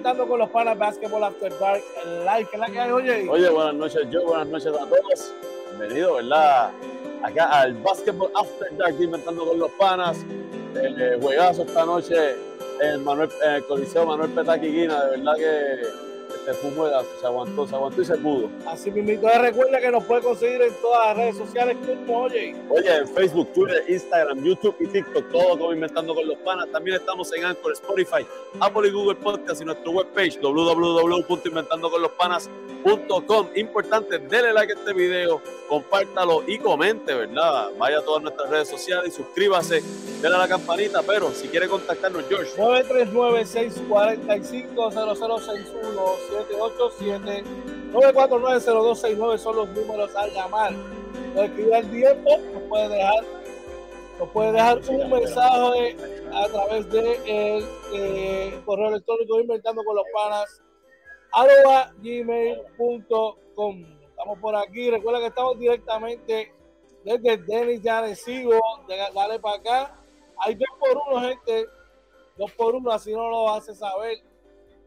Inventando con los Panas Basketball After Dark Live. ¿Qué es la que hay, oye? Oye, buenas noches, yo, buenas noches a todos. Bienvenido, ¿verdad? Acá al Basketball After Dark, Inventando con los Panas. El eh, juegazo esta noche en, Manuel, el Coliseo Manuel Petaquiquina, de verdad que un juegazo, se aguantó, se aguantó y se pudo. Así mismo, recuerda que nos puede conseguir en todas las redes sociales como oye. Oye, en Facebook, Twitter, Instagram, YouTube y TikTok, todo como Inventando con los Panas. También estamos en Anchor, Spotify, Apple y Google Podcast y nuestra webpage www.inventandoconlospanas.com. Importante, denle like a este video, compártalo y comente, ¿verdad? Vaya a todas nuestras redes sociales y suscríbase, denle a la campanita, pero si quiere contactarnos, George. 939 645 0061 787-949-0269 son los números al llamar. Nos escribe al tiempo, nos puede dejar, nos puede dejar un mensaje a través de eh, correo electrónico inventando con los panas arroba gmail.com. Estamos por aquí. Recuerda que estamos directamente desde Denis de Arecibo. Dale para acá. Hay dos por uno, gente. Dos por uno, así no lo hace saber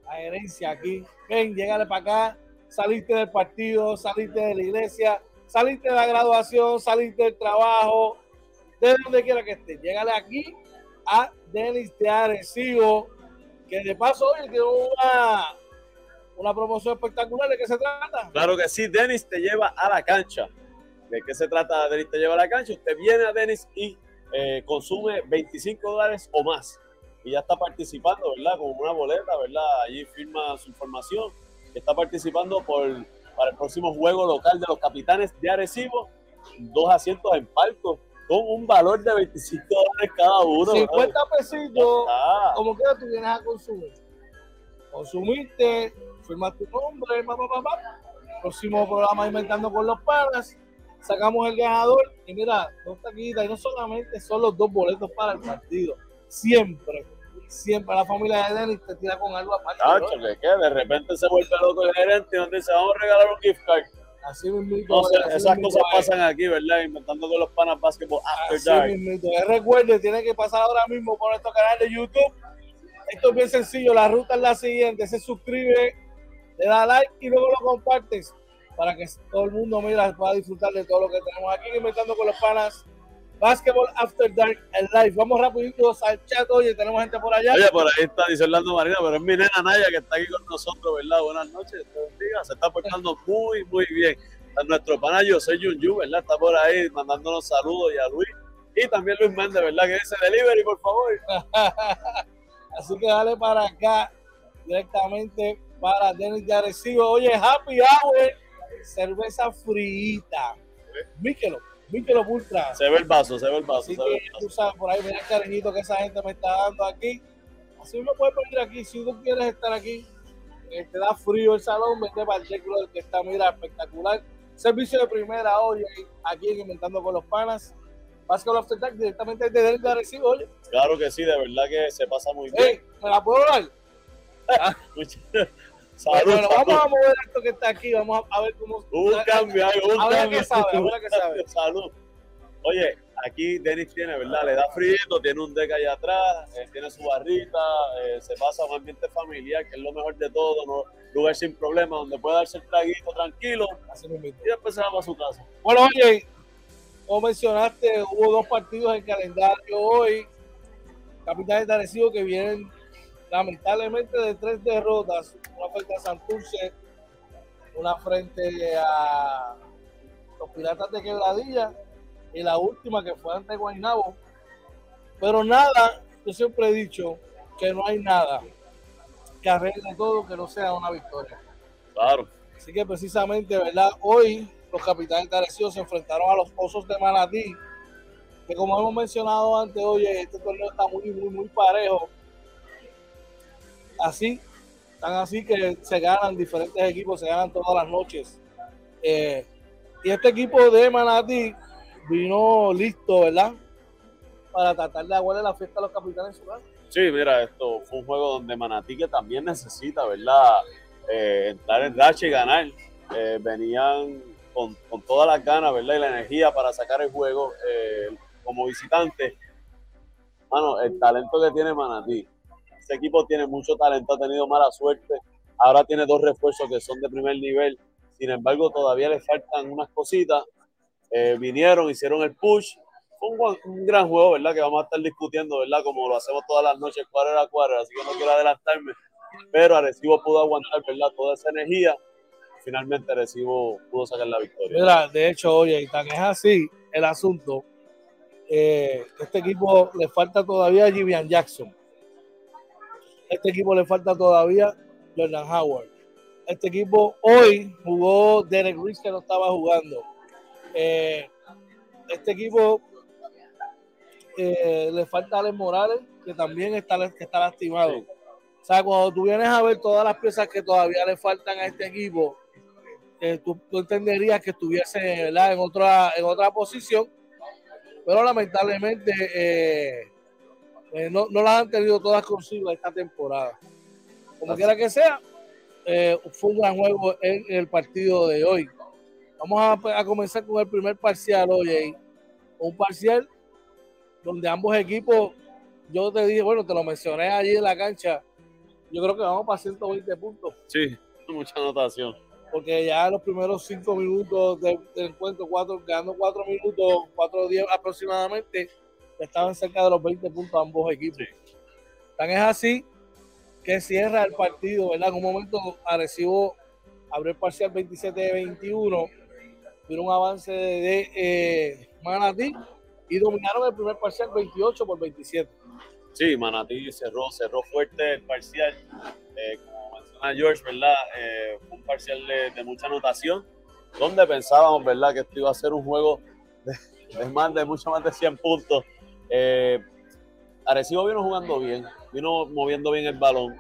la herencia aquí. Ven, llegale para acá, saliste del partido, saliste de la iglesia, saliste de la graduación, saliste del trabajo, de donde quiera que esté. Llegale aquí a Denis de Arecibo, que de paso hoy tiene una, una promoción espectacular. ¿De qué se trata? Claro que sí, Denis te lleva a la cancha. ¿De qué se trata? Denis te lleva a la cancha. Usted viene a Denis y eh, consume 25 dólares o más y ya está participando, ¿verdad? Con una boleta, ¿verdad? Allí firma su información. Está participando por, para el próximo juego local de los capitanes de Arecibo. Dos asientos en palco con un valor de 25 dólares cada uno. 50 pesitos, como que tú vienes a consumir. Consumiste, firmas tu nombre, papá, papá. Próximo programa Inventando con los Panas. Sacamos el ganador y mira, dos taquitas y no solamente son los dos boletos para el partido siempre, siempre la familia de Denis te tira con algo aparte. Cacho, que qué, de repente se vuelve loco el gerente nos dice, vamos a regalar un gift card. Así mismo. Sé, esas cosas pasan aquí, ¿verdad? Inventando con los panas básquetbol after así Mismo. Recuerde, tiene que pasar ahora mismo por nuestro canal de YouTube. Esto es bien sencillo, la ruta es la siguiente, se suscribe, le da like y luego lo compartes para que todo el mundo mira pueda disfrutar de todo lo que tenemos aquí inventando con los panas Basketball After Dark en live. Vamos rapidito al chat. Oye, tenemos gente por allá. Oye, por ahí está, dice Orlando Marina, pero es mi nena Naya que está aquí con nosotros, ¿verdad? Buenas noches, Se está portando muy, muy bien. A nuestro pana soy Jun ¿verdad? Está por ahí mandándonos saludos y a Luis. Y también Luis Méndez, ¿verdad? Que dice delivery, por favor. Así que dale para acá directamente para Denis de Arecibo. Oye, Happy Hour, cerveza frita. Míquelo lo Ultra. Se ve el vaso, se ve el vaso. Así que tú sabes, por ahí mira el cariñito que esa gente me está dando aquí. Así me puedes venir aquí. Si tú quieres estar aquí, eh, te da frío el salón, vete para el Club que está, mira, espectacular. Servicio de primera hoy aquí en Inventando con los Panas. Pascal After Dark directamente desde el de Recibo, oye. Claro que sí, de verdad que se pasa muy bien. ¿Me la puedo dar? Salud, bueno, vamos a mover esto que está aquí, vamos a, ver cómo. Un cambio, hay un cambio. Que sabe, que sabe. Salud. Oye, aquí Denis tiene, ¿verdad? Le da frío, tiene un deck allá atrás, eh, tiene su barrita, eh, se pasa a un ambiente familiar, que es lo mejor de todo, ¿no? lugar sin problemas, donde puede darse el traguito tranquilo Así y después se va a su casa. Bueno, oye, como mencionaste, hubo dos partidos en calendario hoy. Capitales de Arecibo que vienen lamentablemente de tres derrotas, una frente a Santurce, una frente a los Piratas de Quebradilla y la última que fue ante Guaynabo. Pero nada, yo siempre he dicho que no hay nada que arregle todo que no sea una victoria. Claro. Así que precisamente, ¿verdad? Hoy los capitanes de Arecibo se enfrentaron a los Osos de Manatí, que como hemos mencionado antes, oye, este torneo está muy, muy, muy parejo así, tan así que se ganan diferentes equipos, se ganan todas las noches. Eh, y este equipo de Manatí vino listo, ¿verdad? Para tratar de aguardar la fiesta de los capitanes su Sí, mira, esto fue un juego donde Manatí que también necesita, ¿verdad? Eh, entrar en racha y ganar. Eh, venían con, con todas las ganas, ¿verdad? Y la energía para sacar el juego como visitante Mano, el talento que tiene Manatí. Ese equipo tiene mucho talento, ha tenido mala suerte. Ahora tiene dos refuerzos que son de primer nivel. Sin embargo, todavía le faltan unas cositas. Eh, vinieron, hicieron el push. Fue un, un, gran juego, ¿verdad? Que vamos a estar discutiendo, ¿verdad? Como lo hacemos todas las noches, cuadro a cuadro. Así que no quiero adelantarme. Pero Arecibo pudo aguantar, ¿verdad? Toda esa energía. Finalmente Arecibo pudo sacar la victoria. Mira, de hecho, oye, y tan es así el asunto. Eh, este equipo le falta todavía a Jivian Jackson. Este equipo le falta todavía Jordan Howard. Este equipo hoy jugó Derek Reese que no estaba jugando. Eh, este equipo eh, le falta a Alex Morales, que también está, que está lastimado. Sí. O sea, cuando tú vienes a ver todas las piezas que todavía le faltan a este equipo, eh, tú, tú, entenderías que estuviese ¿verdad? En, otra, en otra posición, pero lamentablemente eh, eh, no, no, las han tenido todas consigo esta temporada. Como quiera que sea, eh, fue un gran juego en el partido de hoy. Vamos a, a comenzar con el primer parcial hoy. Un parcial donde ambos equipos, yo te dije, bueno, te lo mencioné allí en la cancha, yo creo que vamos para 120 puntos. Sí, mucha anotación. Porque ya los primeros cinco minutos del, del encuentro, cuatro, ganando cuatro minutos, cuatro días aproximadamente, estaban cerca de los 20 puntos ambos equipos. Sí. Tan es así que cierra el partido, ¿verdad? En un momento Arecibo abrió el parcial 27-21, vino un avance de, de eh, Manatí y dominaron el primer parcial 28 por 27. Sí, Manatí cerró, cerró fuerte el parcial. Eh, como menciona George, ¿verdad? Eh, fue un parcial de, de, mucha anotación, donde pensábamos, ¿verdad?, que esto iba a ser un juego de, de más de mucho más de 100 puntos. Eh, Arecibo vino jugando bien, vino moviendo bien el balón.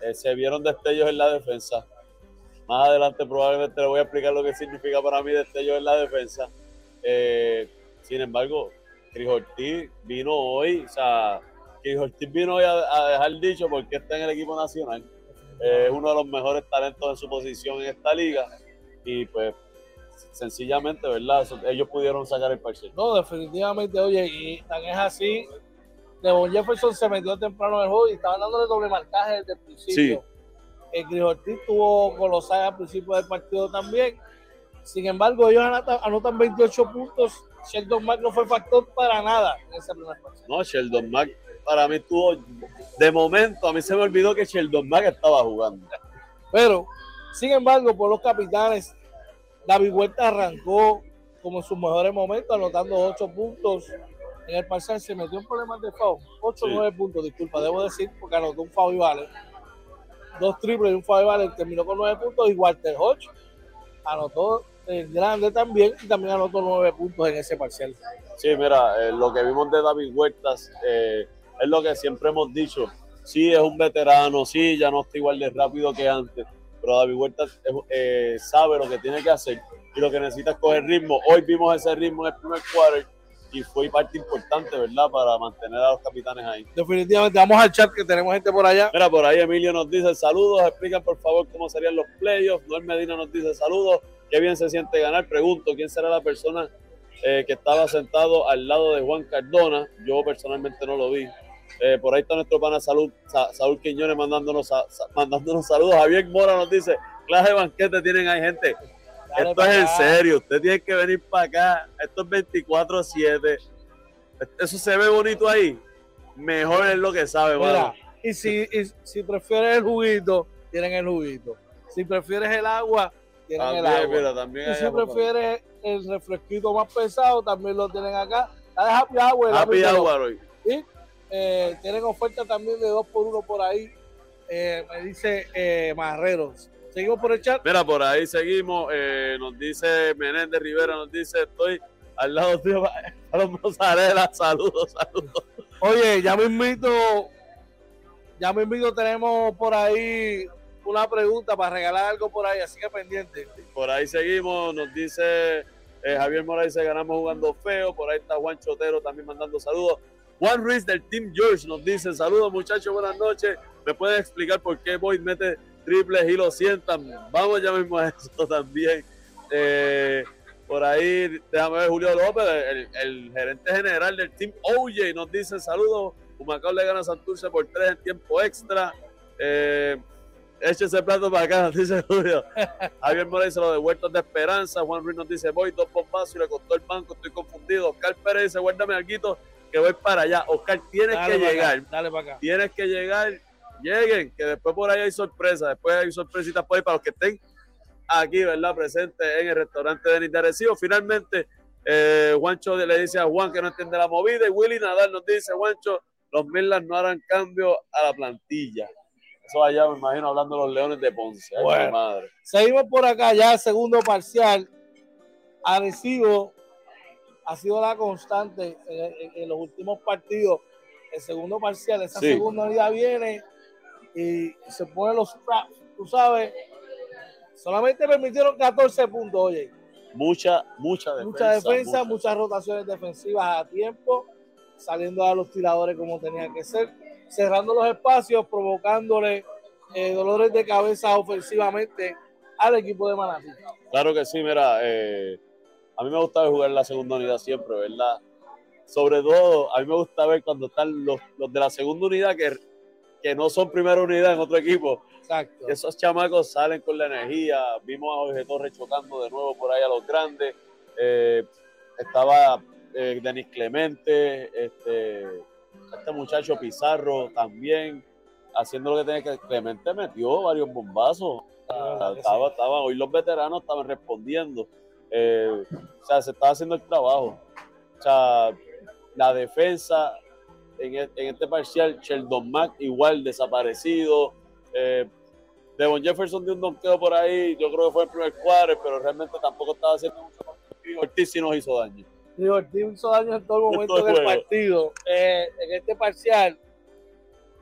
Eh, se vieron destellos en la defensa. Más adelante probablemente le voy a explicar lo que significa para mí destellos en la defensa. Eh, sin embargo, Cris vino hoy, o sea, Cris Ortiz vino hoy a, dejar dicho porque está en el equipo nacional. Eh, es uno de los mejores talentos en su posición en esta liga. Y pues, sencillamente, ¿verdad? Ellos pudieron sacar el parcial. No, definitivamente, oye, y tan es así. Devon Jefferson se metió temprano en el juego y estaban dándole doble marcaje desde el principio. Sí. El Cris Ortiz tuvo colosal al principio del partido también. Sin embargo, ellos anotan, anotan 28 puntos. Sheldon Mack no fue factor para nada en ese primer partido. No, Sheldon Mack para mí tuvo, de momento, a mí se me olvidó que Sheldon Mack estaba jugando. Pero, sin embargo, por los capitanes, David Huerta arrancó como en sus mejores momentos, anotando 8 puntos. En el parcial se metió en problemas de foul. 8 o sí. 9 puntos, disculpa, debo decir, porque anotó un foul y vale. Dos triples y un foul y vale, terminó con 9 puntos. Y Walter Hodge anotó el grande también y también anotó 9 puntos en ese parcial. Sí, mira, eh, lo que vimos de David Huertas eh, es lo que siempre hemos dicho. Sí, es un veterano, sí, ya no está igual de rápido que antes, pero David Huertas eh, sabe lo que tiene que hacer y lo que necesita es coger ritmo. Hoy vimos ese ritmo en el primer quarter y fue parte importante, ¿verdad? Para mantener a los capitanes ahí. Definitivamente, vamos al chat que tenemos gente por allá. Mira, por ahí Emilio nos dice saludos, explican por favor cómo serían los playoffs. Noel Medina nos dice saludos, qué bien se siente ganar. Pregunto, ¿quién será la persona eh, que estaba sentado al lado de Juan Cardona? Yo personalmente no lo vi. Eh, por ahí está nuestro pana Salud, Sa Saúl Quiñones mandándonos, sa mandándonos saludos. Javier Mora nos dice, clase de banquete tienen ahí gente. Dale Esto es en serio, usted tiene que venir para acá. Esto es 24-7. Eso se ve bonito ahí. Mejor es lo que sabe, Mira, y si, y si prefieres el juguito, tienen el juguito. Si prefieres el agua, tienen también, el agua. Mira, también y si prefieres el refresquito más pesado, también lo tienen acá. La de Happy Hour. Happy Hour hoy. Eh, tienen oferta también de 2 por 1 por ahí. Eh, me dice eh, Marreros. Seguimos por el chat. Mira, por ahí seguimos. Eh, nos dice Menéndez Rivera, nos dice, estoy al lado de a los mozzarella. Saludos, saludos. Oye, ya me invito, ya me invito, tenemos por ahí una pregunta para regalar algo por ahí, así que pendiente. Por ahí seguimos, nos dice eh, Javier Morales, ganamos jugando feo. Por ahí está Juan Chotero también mandando saludos. Juan Ruiz del Team George nos dice, saludos muchachos, buenas noches. ¿Me pueden explicar por qué Boyd mete triples y lo sientan? Vamos ya mismo a eso también. Eh, por ahí, déjame ver, Julio López, el, gerente general del Team OJ, nos dice, saludos Humacao le gana a Santurce por tres en tiempo extra. Eh, Eche ese plato para acá, dice Julio. Javier Morales se lo de Huertos de Esperanza. Juan Ruiz nos dice, voy dos bombazos y le costó el banco, estoy confundido. Oscar Pérez dice, guárdame algo que voy para allá. Oscar, tienes que llegar. dale para acá. Tienes que llegar. Lleguen, que después por ahí hay sorpresas. Después hay sorpresitas por ahí para los que estén aquí, ¿verdad? Presentes en el restaurante de Arecibo. Finalmente, eh, Juancho le dice a Juan que no entiende la movida y Willy Nadal nos dice, Juancho, los Milas no harán cambio a la plantilla. Eso allá, me imagino, hablando de los Leones de Ponce. madre. Seguimos por acá ya, segundo parcial. Arecibo ha sido la constante en, los últimos partidos. El segundo parcial, esa segunda unidad viene y se pone los traps, tú sabes. Solamente permitieron 14 puntos, oye. Mucha, mucha defensa. Mucha defensa, muchas rotaciones defensivas a tiempo, saliendo a los tiradores como tenía que ser cerrando los espacios, provocándole eh, dolores de cabeza ofensivamente al equipo de Manatí. Claro que sí, mira, eh, a mí me gusta jugar en la segunda unidad siempre, ¿verdad? Sobre todo, a mí me gusta ver cuando están los, de la segunda unidad que, que no son primera unidad en otro equipo. Exacto. Esos chamacos salen con la energía. Vimos a Jorge Torres chocando de nuevo por ahí a los grandes. Eh, estaba Denis Clemente, este, este muchacho Pizarro también haciendo lo que tenía que. Clemente metió varios bombazos. estaba, hoy los veteranos estaban respondiendo. Eh, o sea, se estaba haciendo el trabajo. O sea, la defensa en, e, este parcial, Sheldon Mack igual desaparecido. Eh, Devon Jefferson dio un donqueo por ahí, yo creo que fue el primer cuadro, pero realmente tampoco estaba haciendo mucho. Ortiz sí nos hizo daño. Ortiz hizo daño en todo el momento del partido. Eh, en este parcial,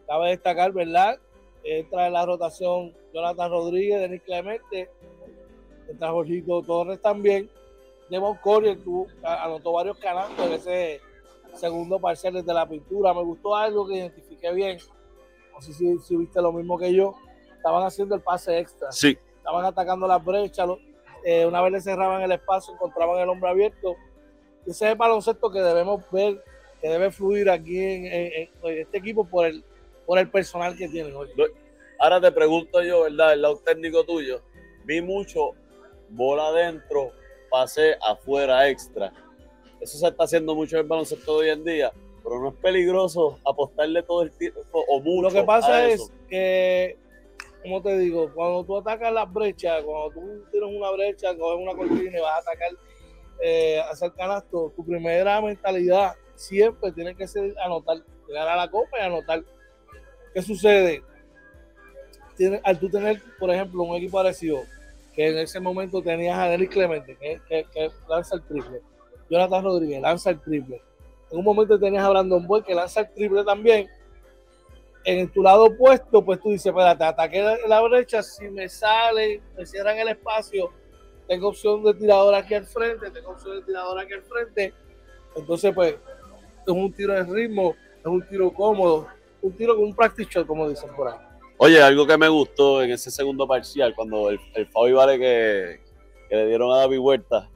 cabe destacar, ¿verdad? Entra en la rotación Jonathan Rodríguez, Denis Clemente, entra Jorgito Torres también. Devon Corey anotó varios canastos en ese segundo parcial desde la pintura. Me gustó algo que identifiqué bien. No sé si, viste lo mismo que yo. Estaban haciendo el pase extra. Sí. Estaban atacando las brechas. Eh, una vez le cerraban el espacio, encontraban el hombre abierto ese es el baloncesto que debemos ver, que debe fluir aquí en, este equipo por el, por el personal que tienen hoy. Ahora te pregunto yo, ¿verdad? El lado técnico tuyo. Vi mucho bola adentro, pase afuera extra. Eso se está haciendo mucho en el baloncesto hoy en día, pero no es peligroso apostarle todo el tiempo o mucho. Lo que pasa es que, como te digo, cuando tú atacas las brechas, cuando tú tienes una brecha, coges una cortina y vas a atacar eh, hacer canasto, tu primera mentalidad siempre tiene que ser anotar, llegar a la copa y anotar. ¿Qué sucede? al tú tener, por ejemplo, un equipo parecido, que en ese momento tenías a Denis Clemente, que, que, lanza el triple, Jonathan Rodríguez lanza el triple, en un momento tenías a Brandon Boy que lanza el triple también, en tu lado opuesto, pues tú dices, espérate, ataque la brecha, si me sale, me cierran el espacio, tengo opción de tirador aquí al frente, tengo opción de tirador aquí al frente. Entonces, pues, es un tiro de ritmo, es un tiro cómodo, un tiro con un practice shot, como dicen por ahí. Oye, algo que me gustó en ese segundo parcial, cuando el, el Fabi Vale que, le dieron a David Huerta,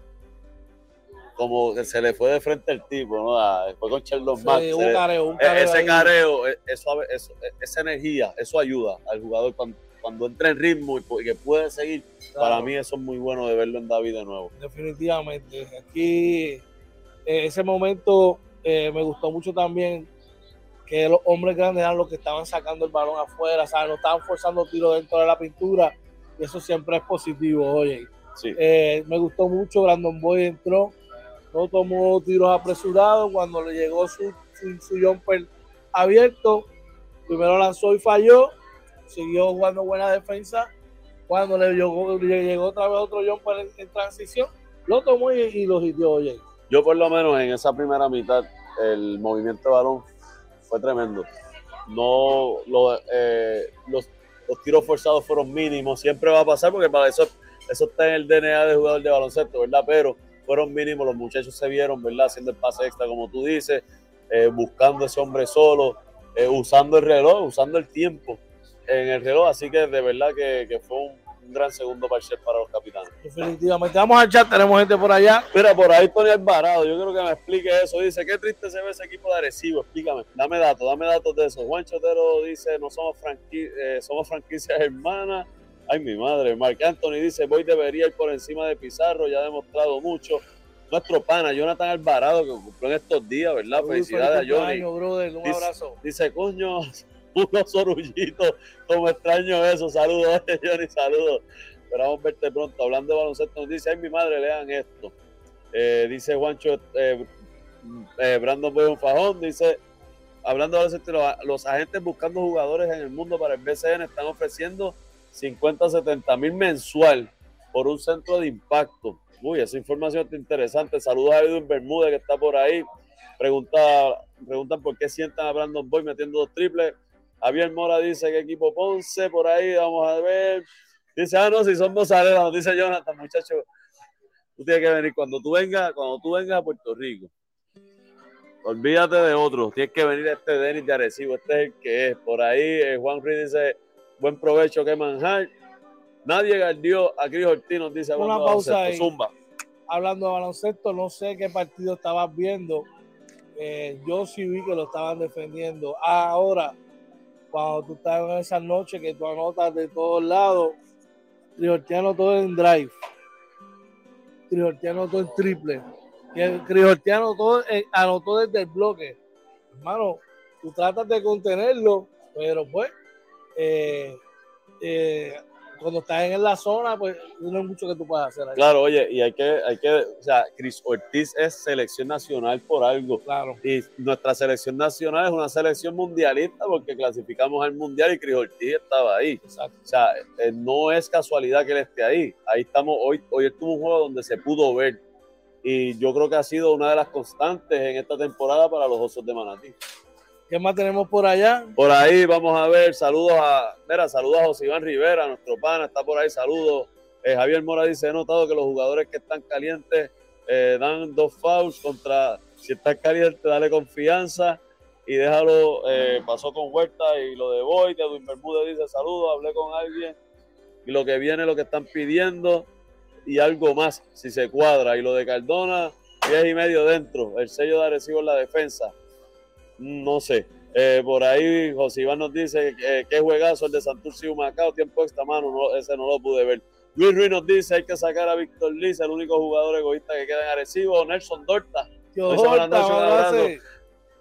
como que se le fue de frente el tipo, ¿no? Después con Sheldon Max. un careo, un careo ese careo, e, eso, eso, esa energía, eso ayuda al jugador cuando cuando entra en ritmo y, que puede seguir, para mí eso es muy bueno de verlo en David de nuevo. Definitivamente. Aquí, eh, ese momento eh, me gustó mucho también que los hombres grandes eran los que estaban sacando el balón afuera, ¿sabes? no estaban forzando tiros dentro de la pintura, y eso siempre es positivo, oye. Eh, me gustó mucho, Brandon Boy entró, no tomó tiros apresurados, cuando le llegó su, su, su jumper abierto, primero lanzó y falló, siguió jugando buena defensa. Cuando le llegó, llegó otra vez otro John en, en transición, lo tomó y, lo hitió oye. Yo por lo menos en esa primera mitad, el movimiento de balón fue tremendo. No eh, los, los, tiros forzados fueron mínimos, siempre va a pasar porque para eso, eso está en el DNA de jugador de baloncesto, ¿verdad? Pero fueron mínimos, los muchachos se vieron, ¿verdad? Haciendo el pase extra, como tú dices, eh, buscando ese hombre solo, eh, usando el reloj, usando el tiempo en el reloj, así que de verdad que, fue un un gran segundo parcial para los capitanes. Definitivamente. Vamos al chat, tenemos gente por allá. Mira, por ahí Tony Alvarado, yo creo que me explique eso. Dice, qué triste se ve ese equipo de Arecibo. Explícame, dame datos, dame datos de eso. Juan Chotero dice, no somos, franqui eh, somos franquicias hermanas. Ay, mi madre. Mark Anthony dice, voy debería ir por encima de Pizarro, ya ha demostrado mucho. Nuestro pana, Jonathan Alvarado, que cumplió en estos días, ¿verdad? Felicidades a Johnny. Brother, un dice, abrazo. Dice, coño, unos orullitos, como extraño eso. Saludos, Johnny, saludos. Esperamos verte pronto. Hablando de baloncesto, nos dice, ay, mi madre, lean esto. Eh, dice Juancho, eh, eh, Brandon Boy Fajón, dice, hablando de baloncesto, los, los agentes buscando jugadores en el mundo para el BCN están ofreciendo 50, 70 mil mensual por un centro de impacto. Uy, esa información está interesante. Saludos a Edwin Bermúdez que está por ahí. Pregunta, preguntan por qué sientan a Brandon Boy metiendo dos triples. Javier Mora dice que equipo Ponce, por ahí vamos a ver. Dice, ah, no, si son mozarelas, dice Jonathan, muchacho. Tú tienes que venir cuando tú vengas, cuando tú vengas a Puerto Rico. Olvídate de otros, tienes que venir a este Denis de Arecibo, este es el que es. Por ahí eh, Juan Ruiz dice, buen provecho que manjar. Nadie guardió a Cris Ortiz, nos dice Una pausa ahí. Zumba. Hablando de baloncesto, no sé qué partido estabas viendo. Eh, yo sí vi que lo estaban defendiendo. Ahora, cuando tú estás en esa noche que tú anotas de todos lados, Trijortiano todo en drive. Trijortiano todo en triple. Trijortiano todo eh, anotó desde el bloque. Hermano, tú tratas de contenerlo, pero pues eh, eh, cuando estás en la zona, pues no hay mucho que tú puedas hacer. Ahí. Claro, oye, y hay que, hay que, o sea, Cris Ortiz es selección nacional por algo. Claro. Y nuestra selección nacional es una selección mundialista porque clasificamos al mundial y Cris Ortiz estaba ahí. Exacto. O sea, eh, no es casualidad que él esté ahí. Ahí estamos, hoy, hoy estuvo un juego donde se pudo ver. Y yo creo que ha sido una de las constantes en esta temporada para los Osos de Manatí. ¿Qué más tenemos por allá? Por ahí vamos a ver, saludos a, mira, saludos a José Iván Rivera, nuestro pana, está por ahí, saludos. Eh, Javier Mora dice, he notado que los jugadores que están calientes eh, dan dos fouls contra, si estás caliente, dale confianza y déjalo, eh, pasó con Huerta y lo de Boy, Edwin Bermúdez dice, saludos, hablé con alguien y lo que viene, lo que están pidiendo y algo más, si se cuadra. Y lo de Cardona, 10 y medio dentro, el sello de Arecibo en la defensa no sé. Eh, por ahí José Iván nos dice que qué juegazo el de Santurce y Macao, tiempo extra mano, no, ese no lo pude ver. Luis Ruiz nos dice hay que sacar a Víctor Liz, el único jugador egoísta que queda en Arecibo, Nelson Dorta. Tío Dorta, un, abrazo.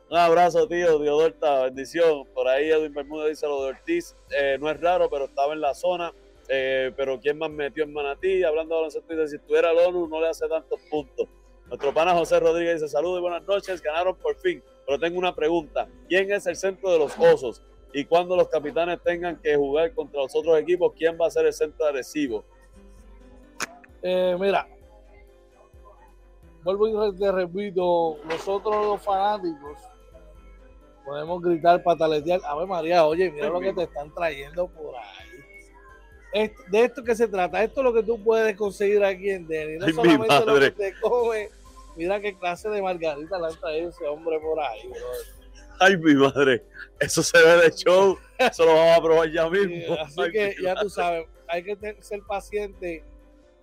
un abrazo, tío, tío Dorta, bendición. Por ahí Edwin Bermúdez dice lo de Ortiz, eh, no es raro, pero estaba en la zona. Eh, pero ¿quién más metió en Manatí? Hablando de baloncesto, dice, si estuviera el ONU no le hace tantos puntos. Nuestro pana José Rodríguez dice, saludos y buenas noches, ganaron por fin. Pero tengo una pregunta. ¿Quién es el centro de los osos? Y cuando los capitanes tengan que jugar contra los otros equipos, ¿quién va a ser el centro agresivo? Eh, mira, vuelvo y te repito, nosotros los fanáticos podemos gritar, pataletear. A ver, María, oye, mira lo que te están trayendo por ahí. de esto que se trata, esto es lo que tú puedes conseguir aquí en Denny. No Ay, solamente lo que te come Mira qué clase de margarita le han traído ese hombre por ahí, bro. Ay, mi madre, eso se ve de show, eso lo vamos a probar ya mismo. Sí, así Ay, que ya tú sabes, hay que ser paciente.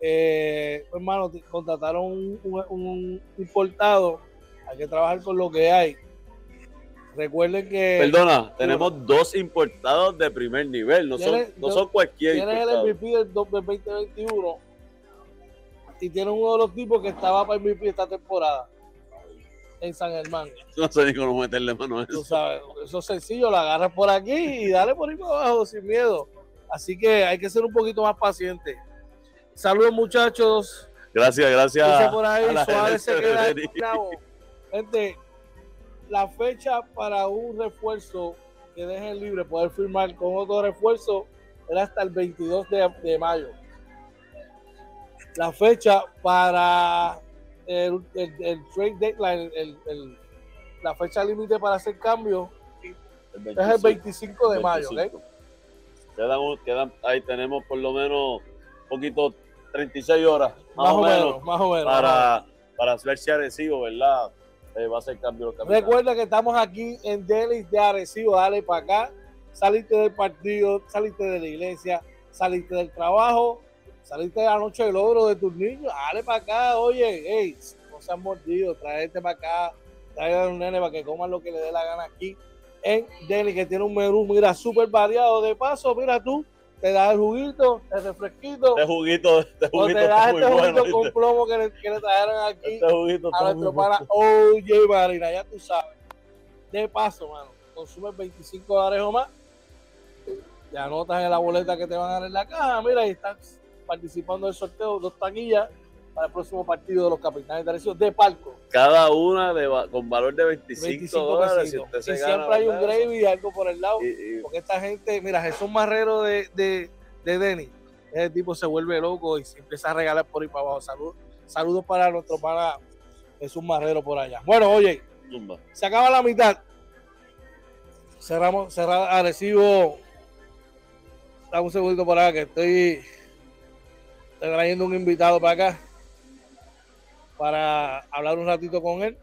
Eh, hermano, contrataron un, un, un, importado, hay que trabajar con lo que hay. Recuerden que. Perdona, tenemos dos importados de primer nivel, no son, no son cualquier. Tienes el MVP del 2021 y tiene uno de los tipos que estaba para MVP esta temporada en San Germán. No sé ni cómo meterle mano a eso. Tú sabes, eso es sencillo, la agarras por aquí y dale por ahí para abajo sin miedo. Así que hay que ser un poquito más paciente. Saludos muchachos. Gracias, gracias. Dice por ahí, Suárez se queda Gente, la fecha para un refuerzo que dejen libre, poder firmar con otro refuerzo, era hasta el 22 de, de mayo la fecha para el, el, el trade deadline, el, la fecha límite para hacer cambio es el 25 de 25. mayo. ¿okay? Quedan, quedan, ahí tenemos por lo menos un poquito, 36 horas, más, Más o, o menos, menos, más o menos. para, para ver si Arecibo, ¿verdad? Eh, va a hacer cambio. Recuerda que estamos aquí en Delis de Arecibo, dale para acá, saliste del partido, saliste de la iglesia, saliste del trabajo, saliste de la noche del logro de tus niños, dale para acá, oye, hey, no seas mordido, tráete para acá, tráete a un nene para que coman lo que le dé la gana aquí en Delhi, que tiene un menú, mira, súper variado. De paso, mira tú, te das el juguito, el refresquito. Este juguito, este juguito. O te das este juguito con plomo que le, que le trajeron aquí este a nuestro pana OJ Marina, ya tú sabes. De paso, mano, consumes 25 dólares o más, te anotas en la boleta que te van a dar en la caja, mira, ahí estás participando del sorteo, dos taquillas para el próximo partido de los capitanes de Arecibo de palco. Cada una de, con valor de 25, dólares. y siempre hay un gravy y algo por el lado. porque esta gente, mira, Jesús Marrero de, de, de Denny, ese tipo se vuelve loco y se empieza a regalar por ahí para abajo. Saludos, saludos para nuestro pana Jesús Marrero por allá. Bueno, oye, se acaba la mitad. Cerramos, cerramos Arecibo. Dame un segundito por acá que estoy trayendo un invitado para acá para hablar un ratito con él.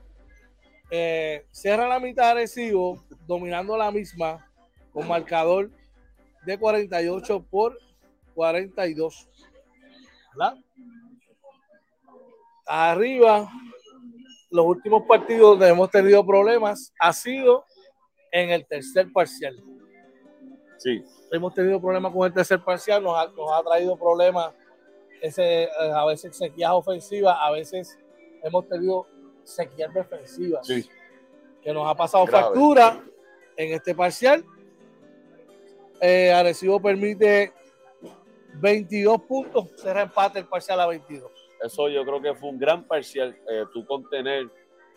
Eh, cierra la mitad Arecibo, dominando la misma con marcador de 48 por 42. ¿verdad? Arriba, los últimos partidos donde hemos tenido problemas ha sido en el tercer parcial. Sí. Hemos tenido problemas con el tercer parcial, nos ha, nos ha traído problemas ese, eh, a veces sequías ofensivas, a veces hemos tenido sequías defensivas. Sí. Que nos ha pasado factura en este parcial. Eh, Arecibo permite 22 puntos, será empate el parcial a 22. Eso yo creo que fue un gran parcial, eh, tú contener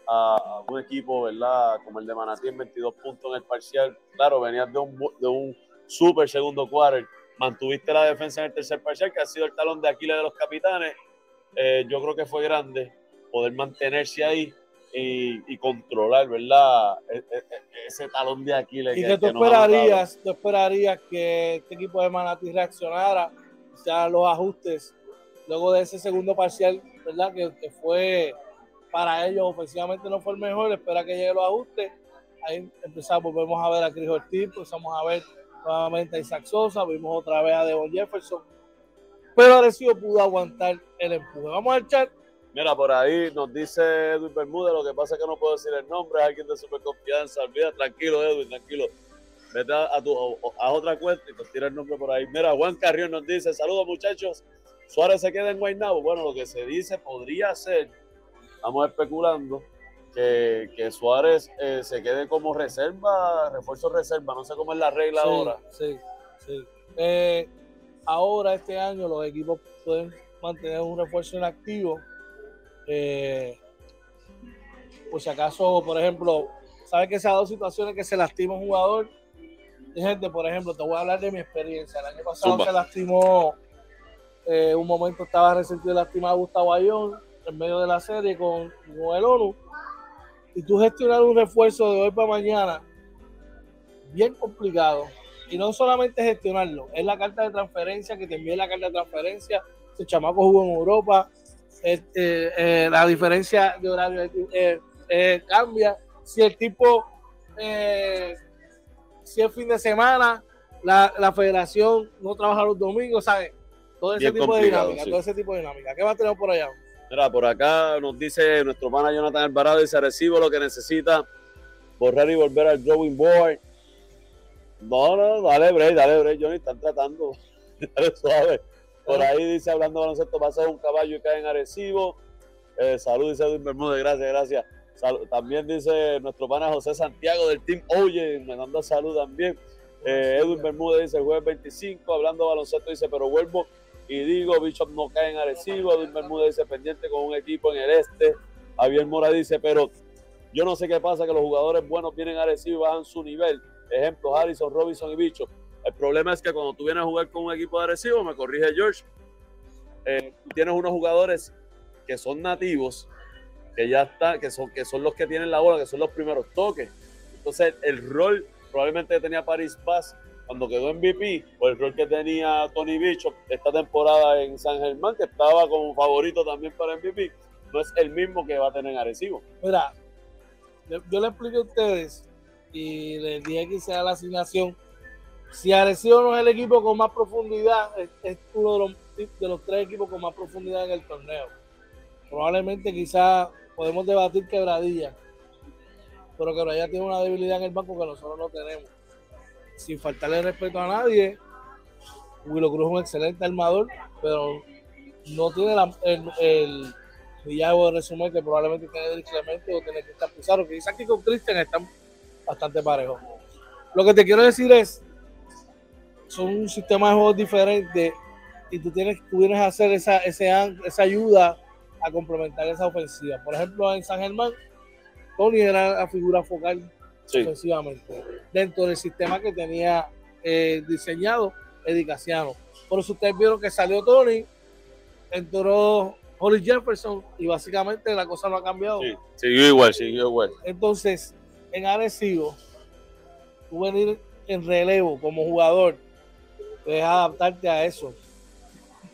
a un equipo, ¿verdad? Como el de Manatí en 22 puntos en el parcial. Claro, venías de un, de un super segundo quarter, mantuviste la defensa en el tercer parcial, que ha sido el talón de Aquiles de los capitanes. Eh, yo creo que fue grande poder mantenerse ahí y, controlar, ¿verdad? E, e, e, ese talón de Aquiles. Y que, tú, esperarías, tú esperarías que este equipo de Manatí reaccionara, sea los ajustes luego de ese segundo parcial, ¿verdad? Que, fue para ellos ofensivamente no fue el mejor, espera que llegue los ajustes. Ahí empezamos, volvemos a ver a Chris Ortiz, empezamos a ver nuevamente a Isaac vimos otra vez a Devon Jefferson, pero Arecibo pudo aguantar el empuje. Vamos al chat. Mira, por ahí nos dice Edwin Bermúdez, lo que pasa es que no puedo decir el nombre, es alguien de super confianza. Olvida, tranquilo, Edwin, tranquilo. Vete a, tu, a, otra cuenta y pues tira el nombre por ahí. Mira, Juan Carrión nos dice, saludos muchachos, Suárez se queda en Guaynabo. Bueno, lo que se dice podría ser, estamos especulando, que, que Suárez eh, se quede como reserva, refuerzo reserva, no sé cómo es la regla ahora. Sí, sí. Eh, ahora, este año, los equipos pueden mantener un refuerzo inactivo eh, por si acaso, por ejemplo, ¿sabes que se ha dado situaciones que se lastima un jugador? Y gente, por ejemplo, te voy a hablar de mi experiencia. El año pasado se lastimó, eh, un momento estaba resentido lastimado Gustavo Ayón en medio de la serie con, con el ONU. Y tú gestionar un refuerzo de hoy para mañana, bien complicado. Y no solamente gestionarlo, es la carta de transferencia que te envíe la carta de transferencia. Ese chamaco jugó en Europa, este, eh, la diferencia de horario eh, eh, cambia. Si el tipo, si es fin de semana, la, federación no trabaja los domingos, ¿sabes? Todo ese tipo de dinámica, todo ese tipo de dinámica. ¿Qué va a tener por allá? Mira, por acá nos dice nuestro pana Jonathan Alvarado, dice, recibo lo que necesita, borrar y volver al drawing board. No, no, dale break, dale break, Johnny, están tratando. dale suave. Por ahí dice, hablando de baloncesto, pasa un caballo y cae en Arecibo. Eh, salud, dice Edwin Bermúdez, gracias, gracias. también dice nuestro pana José Santiago del Team Oye, me manda salud también. Eh, Edwin Bermúdez dice, jueves 25, hablando de baloncesto, dice, pero vuelvo y digo, Bishop no cae en Arecibo. Edwin Bermúdez dice, pendiente con un equipo en el este. Javier Mora dice, pero yo no sé qué pasa, que los jugadores buenos vienen a Arecibo y bajan su nivel. Ejemplo, Harrison, Robinson y Bishop. El problema es que cuando tú vienes a jugar con un equipo agresivo, me corrige George, eh, tienes unos jugadores que son nativos, que ya está, que son, que son los que tienen la bola, que son los primeros toques. Entonces, el rol probablemente tenía Paris Bass cuando quedó MVP, o el rol que tenía Tony Bicho esta temporada en San Germán, que estaba como favorito también para MVP, no es el mismo que va a tener en Arecibo. Mira, yo, le explico a ustedes y les dije que sea la asignación Si Arecibo no es el equipo con más profundidad, es, es uno de los, de los tres equipos con más profundidad en el torneo. Probablemente quizás podemos debatir quebradilla, pero quebradilla tiene una debilidad en el banco que nosotros no tenemos. Sin faltarle respeto a nadie, Willow Cruz es un excelente armador, pero no tiene la- el, el de resumir que probablemente tiene Eric Clemente o tiene estar Pizarro, que quizás aquí con Christian están bastante parejos. Lo que te quiero decir es, son un sistema de juegos diferente y tú tienes, tú vienes a hacer esa, ese esa ayuda a complementar esa ofensiva. Por ejemplo, en San Germán, Tony era la figura focal Sí, dentro del sistema que tenía eh, diseñado Eddie Casiano. Por eso ustedes vieron que salió Tony, entró Holly Jefferson y básicamente la cosa no ha cambiado. sí, siguió igual, siguió igual. Entonces, en Arecibo, tú venir en relevo como jugador, es adaptarte a eso.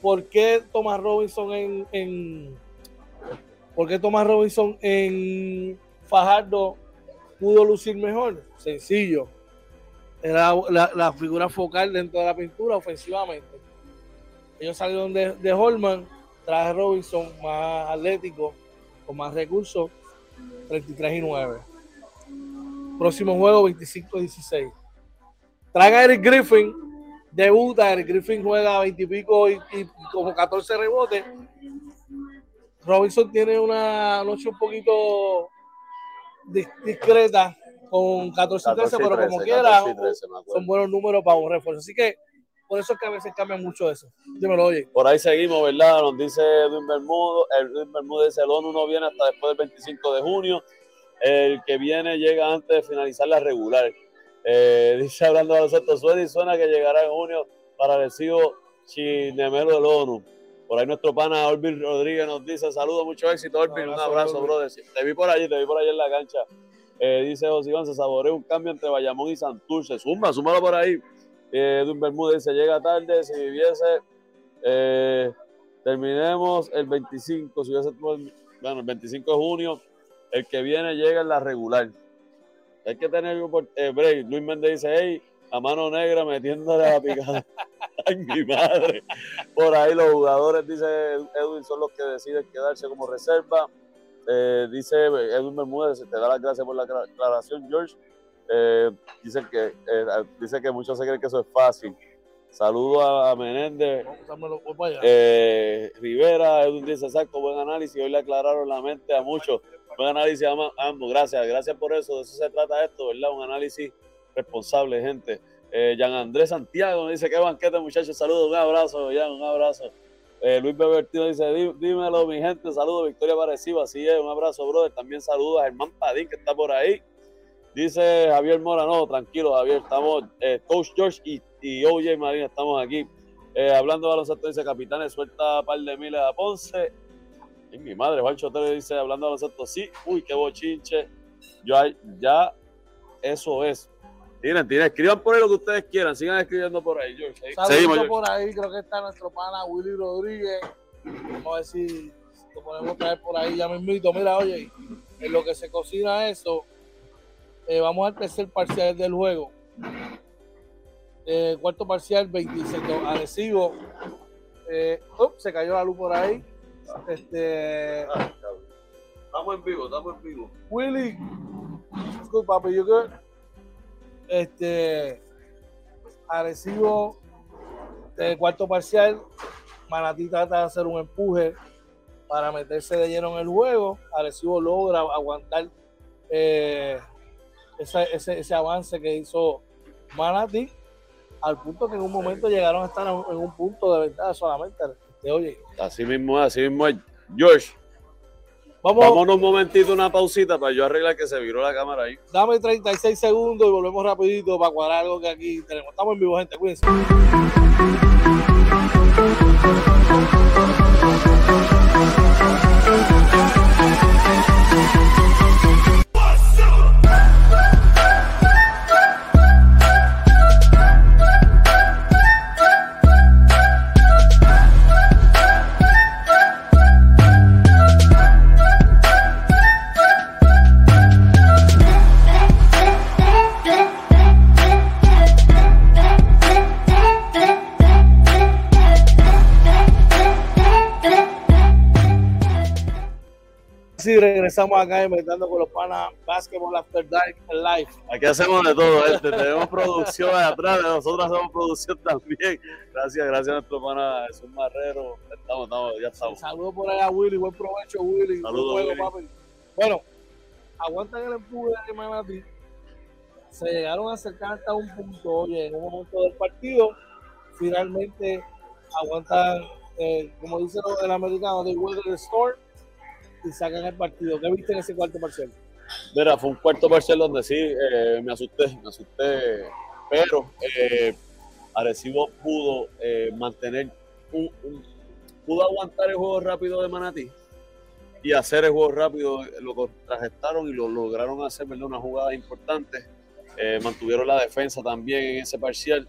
¿Por qué Thomas Robinson en, en ¿por qué Thomas Robinson en Fajardo pudo lucir mejor? Sencillo. Era la, figura focal dentro de la pintura ofensivamente. Ellos salieron de, Holman, traje Robinson más atlético, con más recursos, 33 y 9. Próximo juego, 25-16. Traen a Eric Griffin, debuta, Eric Griffin juega 20 y pico y, como 14 rebotes. Robinson tiene una noche un poquito discreta con 14 y 13, 14 y pero 13, como quiera, 14 y 13, me acuerdo. son buenos números para un refuerzo. Así que por eso es que a veces cambia mucho eso. Dímelo, oye. Por ahí seguimos, ¿verdad? Nos dice Edwin Bermudo, Edwin Bermúdez dice, el ONU no viene hasta después del 25 de junio. El que viene llega antes de finalizar la regular. Eh, dice hablando de los suena y suena que llegará en junio para recibo Chinemelo del ONU. Por ahí nuestro pana Orville Rodríguez nos dice, saludos, mucho éxito, Orville, un abrazo, brother. Te vi por allí, te vi por allí en la cancha. Eh, dice José Iván, se saborea un cambio entre Bayamón y Santurce. Zumba, súmalo por ahí. Eh, Edwin Bermúdez dice, llega tarde, si viviese, eh, terminemos el 25, si hubiese, bueno, el 25 de junio, el que viene llega en la regular. Hay que tener eh, break. Luis Méndez dice, hey, a mano negra metiéndole a la picada. Ay, mi madre. Por ahí los jugadores, dice Edwin, son los que deciden quedarse como reserva. Eh, dice Edwin Bermúdez, te da las gracias por la acla- aclaración, George. Eh, dice, que, eh, dice que muchos se creen que eso es fácil. Saludo a Menéndez, Rivera, Edwin dice, exacto, buen análisis. Hoy le aclararon la mente a muchos. Buen análisis a ambos. Gracias, gracias por eso. De eso se trata esto, ¿verdad? Un análisis responsable, gente. Eh, Jean Andrés Santiago dice, qué banquete, muchachos. Saludos, un abrazo, Jan, un abrazo. Eh, Luis Bebertino dice, "Dí- dímelo, mi gente. Saludos, Victoria Pareciba. Así es, un abrazo, brother. También saludos a Germán Padín, que está por ahí. Dice Javier Mora, no, tranquilo, Javier. Estamos, eh, Coach George y, y OJ Marina, estamos aquí. Eh, hablando de baloncesto, dice Capitanes, suelta par de miles a Ponce. Y mi madre, Juancho Otero dice, hablando de baloncesto, sí, uy, qué bochinche. Yo, ya, eso es. Tienen, tienen, escriban por ahí lo que ustedes quieran, sigan escribiendo por ahí, George. Ahí- Seguimos, George. por ahí, creo que está nuestro pana Willy Rodríguez. Vamos a ver si lo podemos traer por ahí ya mismito. Mira, oye, en lo que se cocina eso, eh, vamos al tercer parcial del juego. Eh, cuarto parcial, 26 agresivo. Eh, ups, se cayó la luz por ahí. Este, Ah. Estamos en vivo, estamos en vivo. Willy, disculpa, papi, you good? Este, Arecibo, de cuarto parcial, Manatí trata de hacer un empuje para meterse de lleno en el juego. Arecibo logra aguantar eh, ese, ese- avance que hizo Manatí, al punto que en un momento llegaron a estar en un- punto de ventaja solamente. Este, oye, Así mismo así mismo. George, vamos, vámonos un momentito, una pausita para yo arreglar que se viró la cámara ahí. Dame 36 segundos y volvemos rapidito para cuadrar algo que aquí tenemos. Estamos en vivo, gente. Cuídense. Regresamos acá inventando con los panas Basketball After Dark Live. Aquí hacemos de todo, este, tenemos producción atrás, nosotros hacemos producción también. Gracias, gracias a nuestro pana Jesús Marrero. Estamos, estamos, ya estamos. Saludos por allá, Willy, buen provecho, Willy. Saludos, Willy. papi. Bueno, aguantan el empuje de Manatí. Se llegaron a acercar hasta un punto, oye, en un momento del partido, finalmente aguantan, eh, como dice el americano, de Weather Storm y sacan el partido. ¿Qué viste en ese cuarto parcial? Mira, fue un cuarto parcial donde sí eh, me asusté, me asusté, pero eh, Arecibo pudo eh, mantener, un, un- pudo aguantar el juego rápido de Manatí y hacer el juego rápido, lo contragestaron y lo lograron hacer, ¿verdad? Una jugada importante, Eh, mantuvieron la defensa también en ese parcial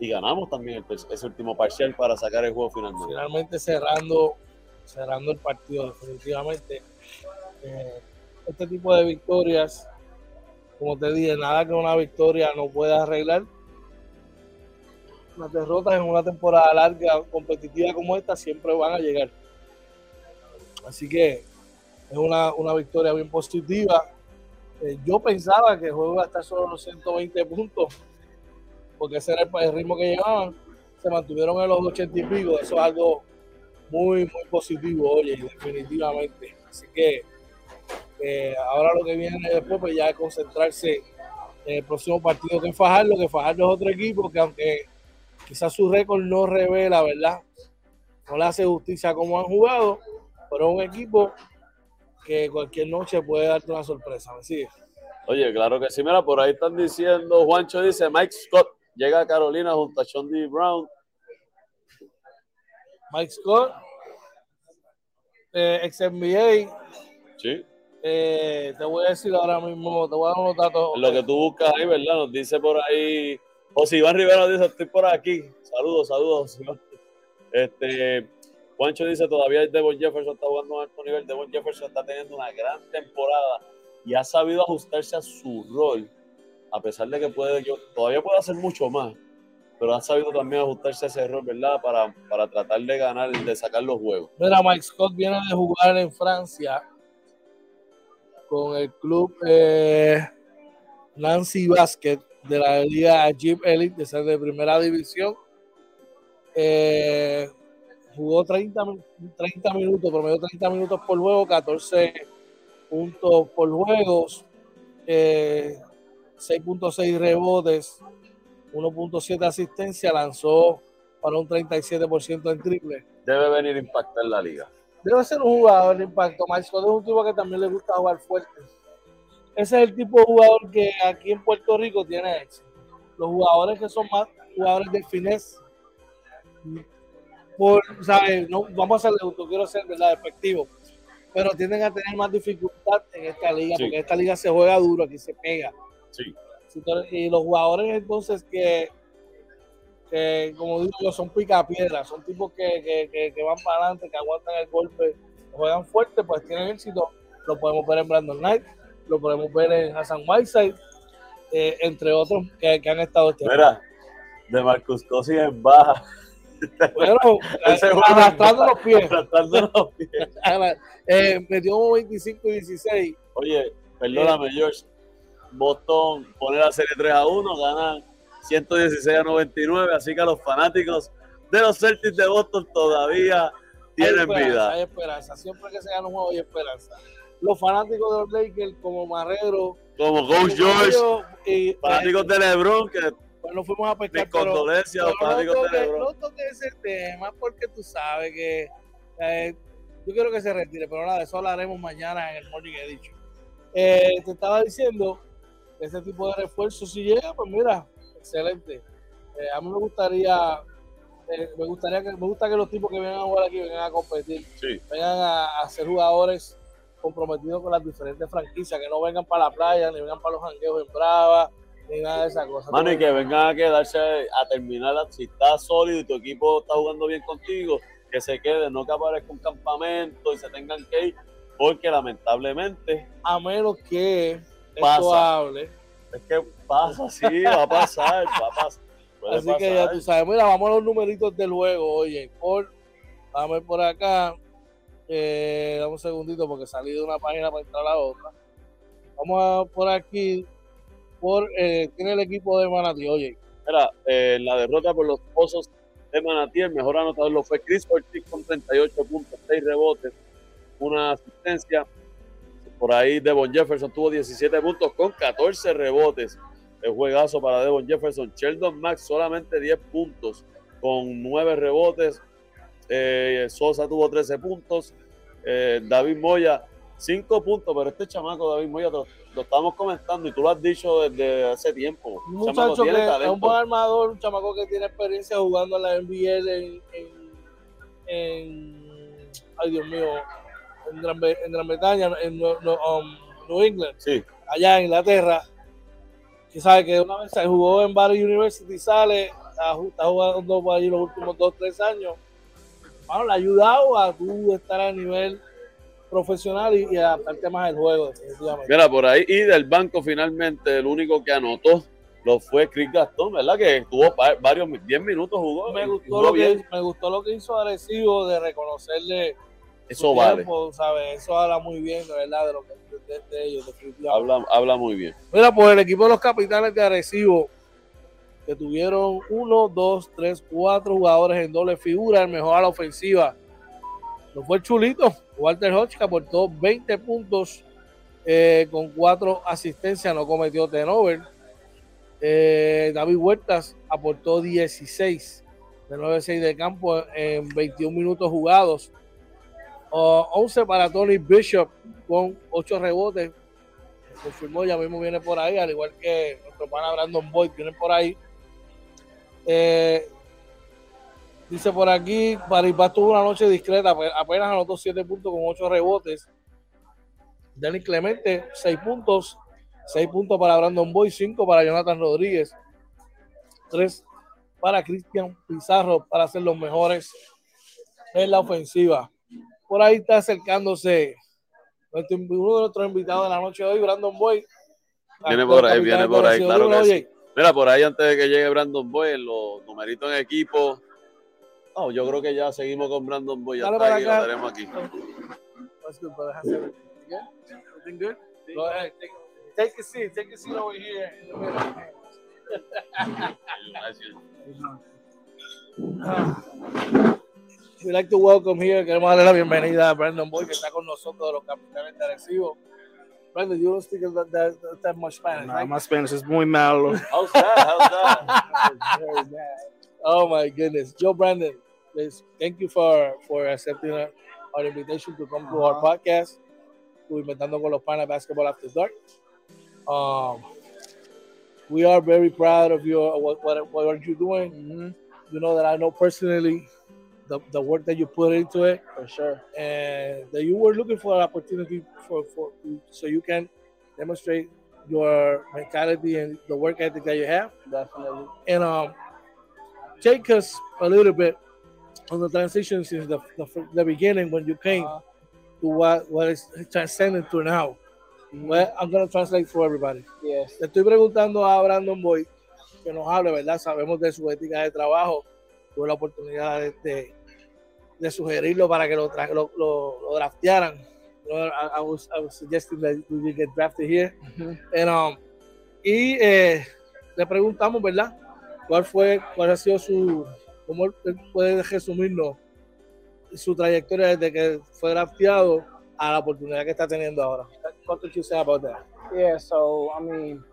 y ganamos también el ese último parcial para sacar el juego finalmente. Finalmente cerrando, cerrando el partido, definitivamente. Eh, este tipo de victorias, como te dije, nada que una victoria no pueda arreglar. Las derrotas en una temporada larga, competitiva como esta, siempre van a llegar. Así que es una, una victoria bien positiva. Eh, yo pensaba que el juego iba a estar solo los 120 puntos, porque ese era el, el ritmo que llevaban. Se mantuvieron en los 80 y pico. Eso es algo muy, muy positivo, oye, definitivamente. Así que eh, ahora lo que viene después, pues ya es concentrarse en el próximo partido que es Fajardo, que Fajardo es otro equipo que aunque quizás su récord no revela, ¿verdad? No le hace justicia como han jugado, pero es un equipo que cualquier noche puede darte una sorpresa, ¿me sigue? Oye, claro que sí. Mira, por ahí están diciendo, Juancho dice, Mike Scott llega a Carolina junto a Sean D. Brown. Mike Scott, eh, ex NBA, Sí. eh, te voy a decir ahora mismo, te voy a dar unos datos. Lo que tú buscas ahí, ¿verdad? Nos dice por ahí. José Iván Rivera nos dice, estoy por aquí. Saludos, saludos. Este, Juancho dice, todavía Devon Jefferson está jugando a alto nivel. Devon Jefferson está teniendo una gran temporada y ha sabido ajustarse a su rol, a pesar de que puede, yo, todavía puede hacer mucho más, pero ha sabido también ajustarse a ese rol, ¿verdad? Para, para tratar de ganar, de sacar los juegos. Mira, Mike Scott viene de jugar en Francia con el club eh, Nancy Basket de la Liga Jeep Elite, de ser de primera división. Eh, jugó 30, mi- 30 minutos, promedio 30 minutos por juego, 14 puntos por juegos, eh, 6.6 rebotes, 1.7 asistencia, lanzó para un 37% en triple. Debe venir a impactar la liga. Debe ser un jugador de impacto. Scott es un tipo que también le gusta jugar fuerte. Ese es el tipo de jugador que aquí en Puerto Rico tiene éxito. Los jugadores que son más jugadores de finesse, por, ¿sabes? No, vamos a ser justo, quiero ser ¿verdad? efectivo, pero tienden a tener más dificultad en esta liga, Sí. porque esta liga se juega duro, aquí se pega. Sí. Y los jugadores entonces que, que como digo yo, son picapiedras, son tipos que, que, que, que van para adelante, que aguantan el golpe, juegan fuerte, pues tienen éxito. Lo podemos ver en Brandon Knight, lo podemos ver en Hassan Whiteside, eh, entre otros que, que han estado este año. Mira, de Marcus Cousins en baja. Bueno, eh, arrastrando los pies. tratando los pies. Eh, metió como 25 y 16. Oye, perdóname, George. Boston pone la serie 3 a 1, ganan 116 a 99, así que los fanáticos de los Celtics de Boston todavía tienen vida. Hay esperanza. Siempre que se gana un juego hay esperanza. Los fanáticos de los Lakers, como Marrero, Como Coach George, y, fanáticos de LeBron, que pues nos fuimos a pescar. mis condolencias los fanáticos no de LeBron. no toques ese tema porque tú sabes que eh, yo quiero que se retire, pero nada, eso hablaremos mañana en el Morning Edition. Eh, te estaba diciendo, ese tipo de refuerzo, si llega, pues mira, excelente. Eh, a mí me gustaría, eh, me gustaría que, me gusta que los tipos que vengan a jugar aquí vengan a competir, Sí, vengan a, a ser jugadores comprometidos con las diferentes franquicias, que no vengan para la playa, ni vengan para los jangueos en Brava, ni nada de esas cosas. mano, y que vengan a quedarse a terminar. Si estás sólido y tu equipo está jugando bien contigo, que se queden, no que aparezca un campamento y se tengan que ir, porque lamentablemente a menos que Pasa. hable. es que pasa, sí, va a pasar, va a pasar. Así que ya tú sabes, mira, vamos a los numeritos del juego, oye, por, dame por acá. Eh, dame un segundito porque salí de una página para entrar a la otra. Vamos a por aquí. Por, eh, tiene el equipo de Manatí, oye. Mira, eh, la derrota por los pozos de Manatí, el mejor anotador lo fue Chris Ortiz con 38 puntos, 6 rebotes, una asistencia. Por ahí Devon Jefferson tuvo 17 puntos con 14 rebotes. El juegazo para Devon Jefferson. Sheldon Max solamente 10 puntos con 9 rebotes. Eh, Sosa tuvo 13 puntos. Eh, David Moya 5 puntos, pero este chamaco David Moya lo, lo, estamos comentando y tú lo has dicho desde hace tiempo. Un muchacho que es un buen armador, un chamaco que tiene experiencia jugando en la NBA en, en, en ay Dios mío, en Gran, en Gran Bretaña, en um, New England, sí. allá en Inglaterra. Que sabe que una vez se jugó en Barry University, sale, está, está jugando por allí los últimos 2, 3 años. Bueno, le ha ayudado a tú estar a nivel profesional y, y adaptarte más al juego, definitivamente. Mira, por ahí, y del banco finalmente, el único que anotó lo fue Chris Gastón, ¿verdad? Que estuvo varios, 10 minutos jugó. Me gustó, jugó lo que, me gustó lo que hizo Arecibo de reconocerle eso vale. ¿sabes? Eso habla muy bien, ¿verdad? De, lo que, de, de ellos, habla, habla muy bien. Mira, pues el equipo de los capitanes de Arecibo, que tuvieron uno, dos, tres, cuatro jugadores en doble figura, el mejor a la ofensiva. No fue el chulito, Walter Hodge, que aportó 20 puntos eh, con cuatro asistencias, no cometió turnover. Eh, David Huertas aportó 16 de 9-6 de campo en 21 minutos jugados. 11 para Tony Bishop con 8 rebotes. Confirmó, ya mismo viene por ahí, al igual que nuestro pana Brandon Boyd viene por ahí. Eh, dice por aquí, Baribas tuvo una noche discreta, apenas anotó 7 puntos con 8 rebotes. Denis Clemente, 6 puntos. 6 puntos para Brandon Boyd, 5 para Jonathan Rodríguez. 3 para Cristian Pizarro para ser los mejores en la ofensiva por ahí está acercándose uno de nuestros invitados de la noche de hoy, Brandon Boy. Viene por ahí, viene por ahí, claro que sí. Mira, por ahí antes de que llegue Brandon Boy, los numeritos en equipo. Oh, yo creo que ya seguimos con Brandon Boy. Ya está aquí, lo tenemos aquí. Go ahead. Take, a seat. Take a seat over here. We like to welcome here, queremos darle la bienvenida a Brandon Boy, que está con nosotros de los capitanes de Arecibo. Brandon, you don't speak that, that, that much Spanish, no, right? My Spanish is muy malo. How's that? How's that? very bad. Oh my goodness. Joe Brandon, please, thank you for, for accepting our, our invitation to come uh -huh. to our uh-huh. podcast, to Inventando con los Panas Basketball After Dark. Um, we are very proud of your what, what, what are you doing. Mm -hmm. You know that I know personally the, the work that you put into it. For sure. And that you were looking for an opportunity for, for so you can demonstrate your mentality and the work ethic that you have. Definitely. And um take us a little bit on the transition since the, the, the beginning when you came uh, to what what is transcending to now. Mm-hmm. well, I'm going to translate for everybody. Yes. Le estoy preguntando a Brandon Boy que nos hable verdad? Sabemos de su ética de trabajo tuve la oportunidad de, de de sugerirlo para que lo, lo, lo, lo draftearan. I, I, was, I was suggesting that we get drafted here. And, um, y eh, le preguntamos, ¿verdad? ¿Cuál fue, cuál ha sido su, cómo él puede resumirnos su trayectoria desde que fue drafteado a la oportunidad que está teniendo ahora? What did you say about that? Yeah, so, I mean,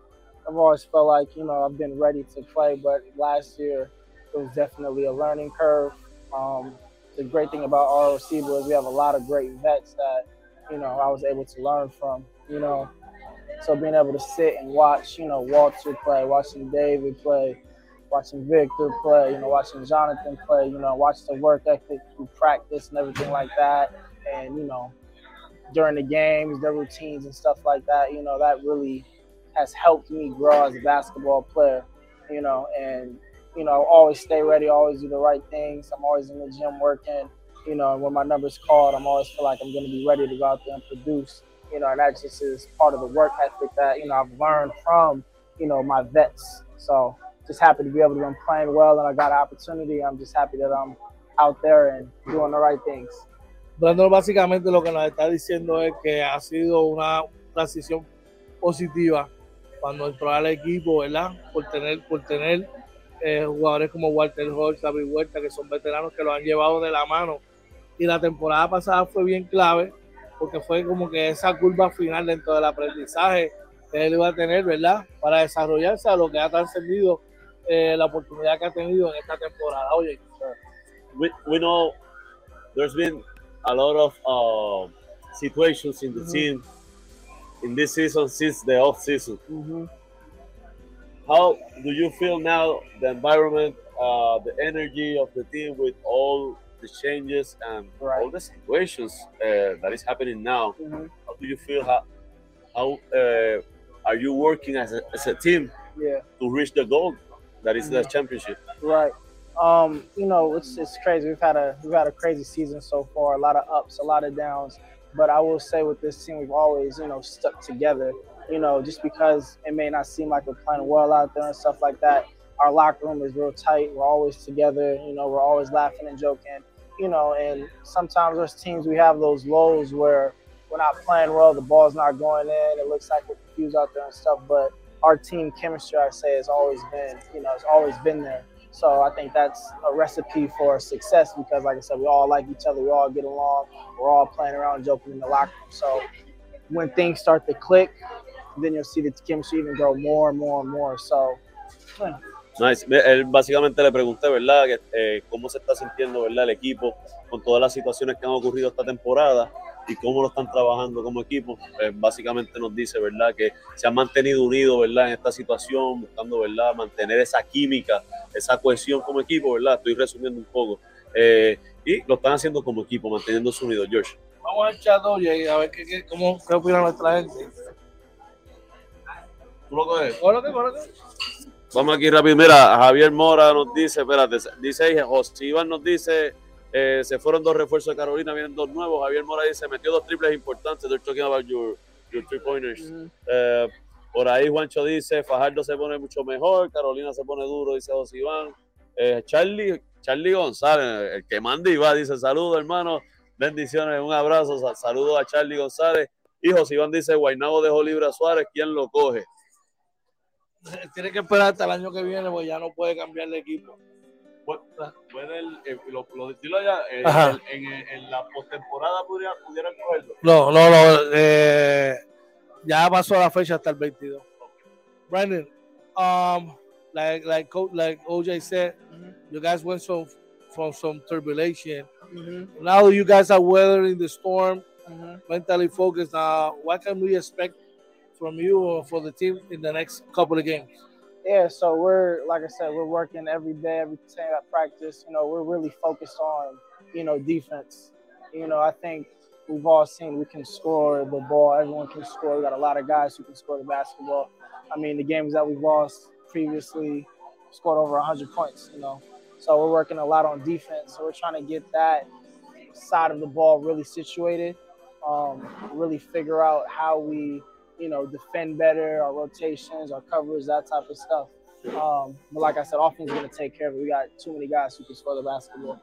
I've always felt like, you know, I've been ready to play, but last year it was definitely a learning curve. Um, the great thing about ROC was we have a lot of great vets that, you know, I was able to learn from, you know. So being able to sit and watch, you know, Walter play, watching David play, watching Victor play, you know, watching Jonathan play, you know, watch the work ethic through practice and everything like that. And, you know, during the games, the routines and stuff like that, you know, that really has helped me grow as a basketball player, you know, and you know, always stay ready, always do the right things. I'm always in the gym working, you know, when my number's called, I'm always feel like I'm going to be ready to go out there and produce, you know, and that just is part of the work ethic that, you know, I've learned from, you know, my vets. So just happy to be able to be playing well and I got an opportunity. I'm just happy that I'm out there and doing the right things. Brandon básicamente lo que nos está diciendo es que ha sido una transición positiva cuando entró al equipo, ¿verdad? Por tener, por tener eh, jugadores como Walter Hodge, David Huerta, que son veteranos que lo han llevado de la mano. Y la temporada pasada fue bien clave porque fue como que esa curva final dentro del aprendizaje que él iba a tener, ¿verdad? Para desarrollarse a lo que ha trascendido eh, la oportunidad que ha tenido en esta temporada. Oye, we, we know there's been a lot of uh, situations in the team in this season since the off season. How do you feel now? The environment, uh, the energy of the team with all the changes and Right. all the situations uh, that is happening now. Mhm. How do you feel? How how uh, are you working as a, as a team Yeah. to reach the goal that is the Mhm. championship? Right. Um, you know, it's it's crazy. We've had a we've had a crazy season so far. A lot of ups, a lot of downs. But I will say with this team, we've always you know stuck together. You know, just because it may not seem like we're playing well out there and stuff like that. Our locker room is real tight. We're always together. You know, we're always laughing and joking. You know, and sometimes there's teams we have those lows where we're not playing well. The ball's not going in. It looks like we're confused out there and stuff. But our team chemistry, I say, has always been, you know, has always been there. So I think that's a recipe for success because, like I said, we all like each other. We all get along. We're all playing around, joking in the locker room. So when things start to click, then you'll see the chemistry even grow more and more and more. So Nice. Ve, Él básicamente le pregunté, ¿verdad? Que, eh, cómo se está sintiendo, ¿verdad? El equipo con todas las situaciones que han ocurrido esta temporada y cómo lo están trabajando como equipo. Eh, básicamente nos dice, ¿verdad? Que se han mantenido unidos, ¿verdad? En esta situación, buscando, ¿verdad? Mantener esa química, esa cohesión como equipo, ¿verdad? Estoy resumiendo un poco. Eh, y lo están haciendo como equipo, manteniéndose unidos, George. vamos al chat, oye, a ver qué, qué, cómo, qué opina nuestra gente. ¿Tú lo coges? Cóloque, cóloque. Vamos aquí rápido. Mira, Javier Mora nos dice, espérate, dice ahí, José Iván nos dice, eh, se fueron dos refuerzos de Carolina, vienen dos nuevos. Javier Mora dice, metió dos triples importantes. They're talking about your, your three pointers. Eh, por ahí Juancho dice, Fajardo se pone mucho mejor, Carolina se pone duro, dice José Iván. Eh, Charlie, Charlie González, el que manda y va, dice, saludos hermano, bendiciones, un abrazo, sa- saludos a Charlie González. Y José Iván dice, Guaynabo dejó libre a Suárez, ¿quién lo coge? Tiene que esperar hasta el año que viene, porque ya no puede cambiar de equipo. Puede el, eh, lo, lo decirlo ya, eh, en, la postemporada pudiera, pudieran cogerlo. No, no, no. eh, ya pasó la fecha hasta el 22. Brandon, um, like like like OJ said, you guys went some from some turbulation. Now you guys are weathering the storm, mentally focused. Uh, what can we expect from you or for the team in the next couple of games? Yeah, so we're like I said, we're working every day, every day at practice. You know, we're really focused on, you know, defense. You know, I think we've all seen we can score the ball. Everyone can score. We got a lot of guys who can score the basketball. I mean, the games that we've lost previously scored over 100 points. You know, so we're working a lot on defense. So we're trying to get that side of the ball really situated. Um, really figure out how we you know, defend better, our rotations, our coverage, that type of stuff. Um, but like I said, offense is going to take care of it. We got too many guys who can score the basketball.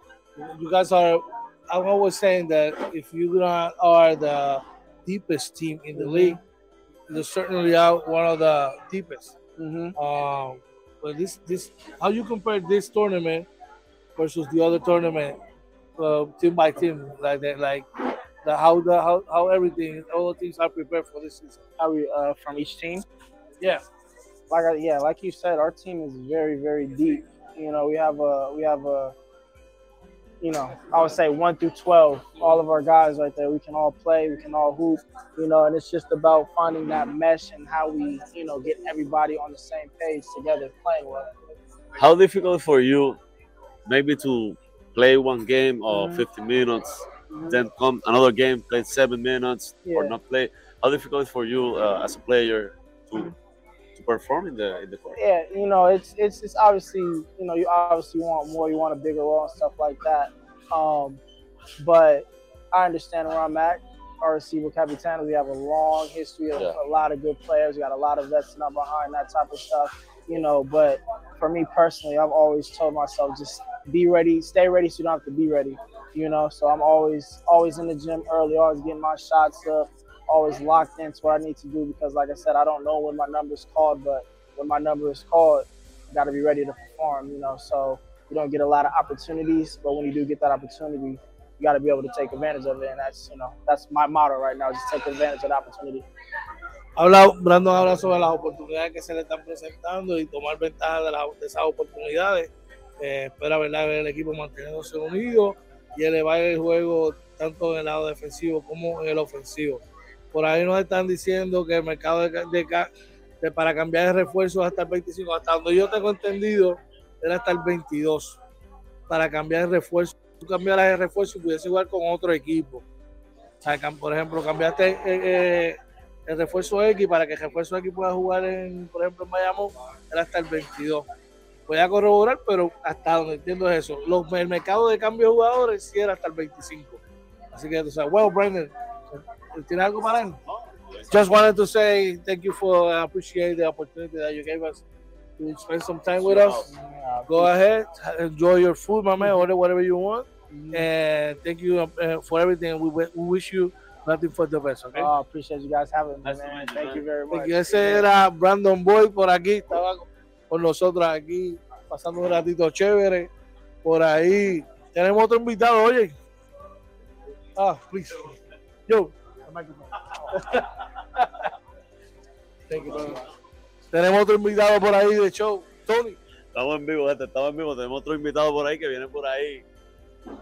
You guys are. I'm always saying that if you not are the deepest team in the Mhm. league, you're certainly are one of the deepest. Mm-hmm. Um, but this this how you compare this tournament versus the other tournament, uh, team by team, like that, like the how the how, how everything all the teams are prepared for this season. How we uh, from each team? Yeah, Like I, yeah, like you said, our team is very very deep. You know, we have a we have a you know, I would say one through twelve. All of our guys right there, we can all play, we can all hoop. You know, and it's just about finding that mesh and how we you know get everybody on the same page together, playing well. How difficult for you maybe to play one game or Mhm. 50 minutes. Then come another game, play seven minutes or not play? How difficult for you uh, as a player to to perform in the in the court? yeah, you know, it's it's it's obviously you know you obviously want more, you want a bigger role and stuff like that. Um, but I understand where I'm at. Our receiver Capitano, we have a long history of Yeah. a lot of good players. We got a lot of vets not behind that type of stuff, you know. But for me personally, I've always told myself just be ready, stay ready, so you don't have to be ready. You know. So I'm always always in the gym early, always getting my shots up, always locked into what I need to do because, like I said, I don't know when my number is called, but when my number is called, I got to be ready to perform, you know. So you don't get a lot of opportunities, but when you do get that opportunity, you got to be able to take advantage of it, and that's you know that's my motto right now, just take advantage of the opportunity. Habla, Brandon habla sobre las oportunidades que se le están presentando y tomar ventaja de, de esas oportunidades. Eh, espera ¿verdad? ver el equipo manteniéndose unido y elevar el juego tanto en el lado defensivo como en el ofensivo. Por ahí nos están diciendo que el mercado de, de, para cambiar de refuerzos hasta el 25, hasta donde yo tengo entendido, era hasta el 22 para cambiar de refuerzo. Tú cambiaras de refuerzo y pudiese jugar con otro equipo. O sea, por ejemplo, cambiaste eh, eh, el refuerzo X para que el refuerzo X pueda jugar, en, por ejemplo, en Miami, era hasta el 22. Voy a corroborar, pero hasta donde entiendo es eso. Los, el mercado de cambio de jugadores sí era hasta el 25. Así que, o sea, well, Brandon, ¿tienes algo para él? Just wanted to say thank you for uh, appreciate the opportunity that you gave us to spend some time with us. Go ahead, enjoy your food, my man. Order whatever you want, and thank you uh, for everything. We, we wish you nothing for the best. Okay. Oh, appreciate you guys having me, man. Thank you very much. Ese era Brandon Boy por aquí, estaba con nosotros aquí pasando un ratito chévere. Por ahí tenemos otro invitado, oye. Ah, please. Yo. Tenemos otro invitado por ahí de show, Tony. Estamos en vivo, gente, estamos en vivo. Tenemos otro invitado por ahí que viene por ahí.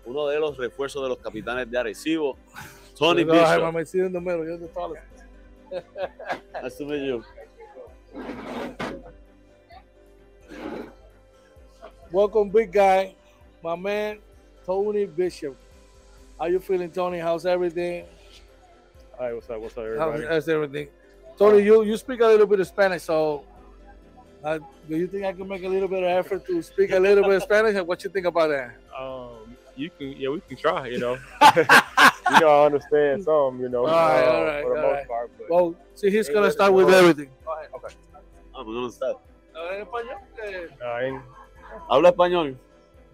Uno de los refuerzos de los capitanes de Arecibo, Tony Bishop. Nice to meet you. Welcome, big guy, my man, Tony Bishop. How you feeling, Tony? How's everything? Hi, what's up? What's up, everybody? How's, everything? Tony, you, you speak a little bit of Spanish, so uh, do you think I can make a little bit of effort to speak a little bit of Spanish? And what you think about that? Um, you can, yeah, we can try. You know, you know, I understand some. You know, all right, uh, all right, for the all most right. part. But Well, see, he's gonna start with everything. Go ahead. okay. Ah, pues, ¿dónde está? En español, eh, ¿Habla español?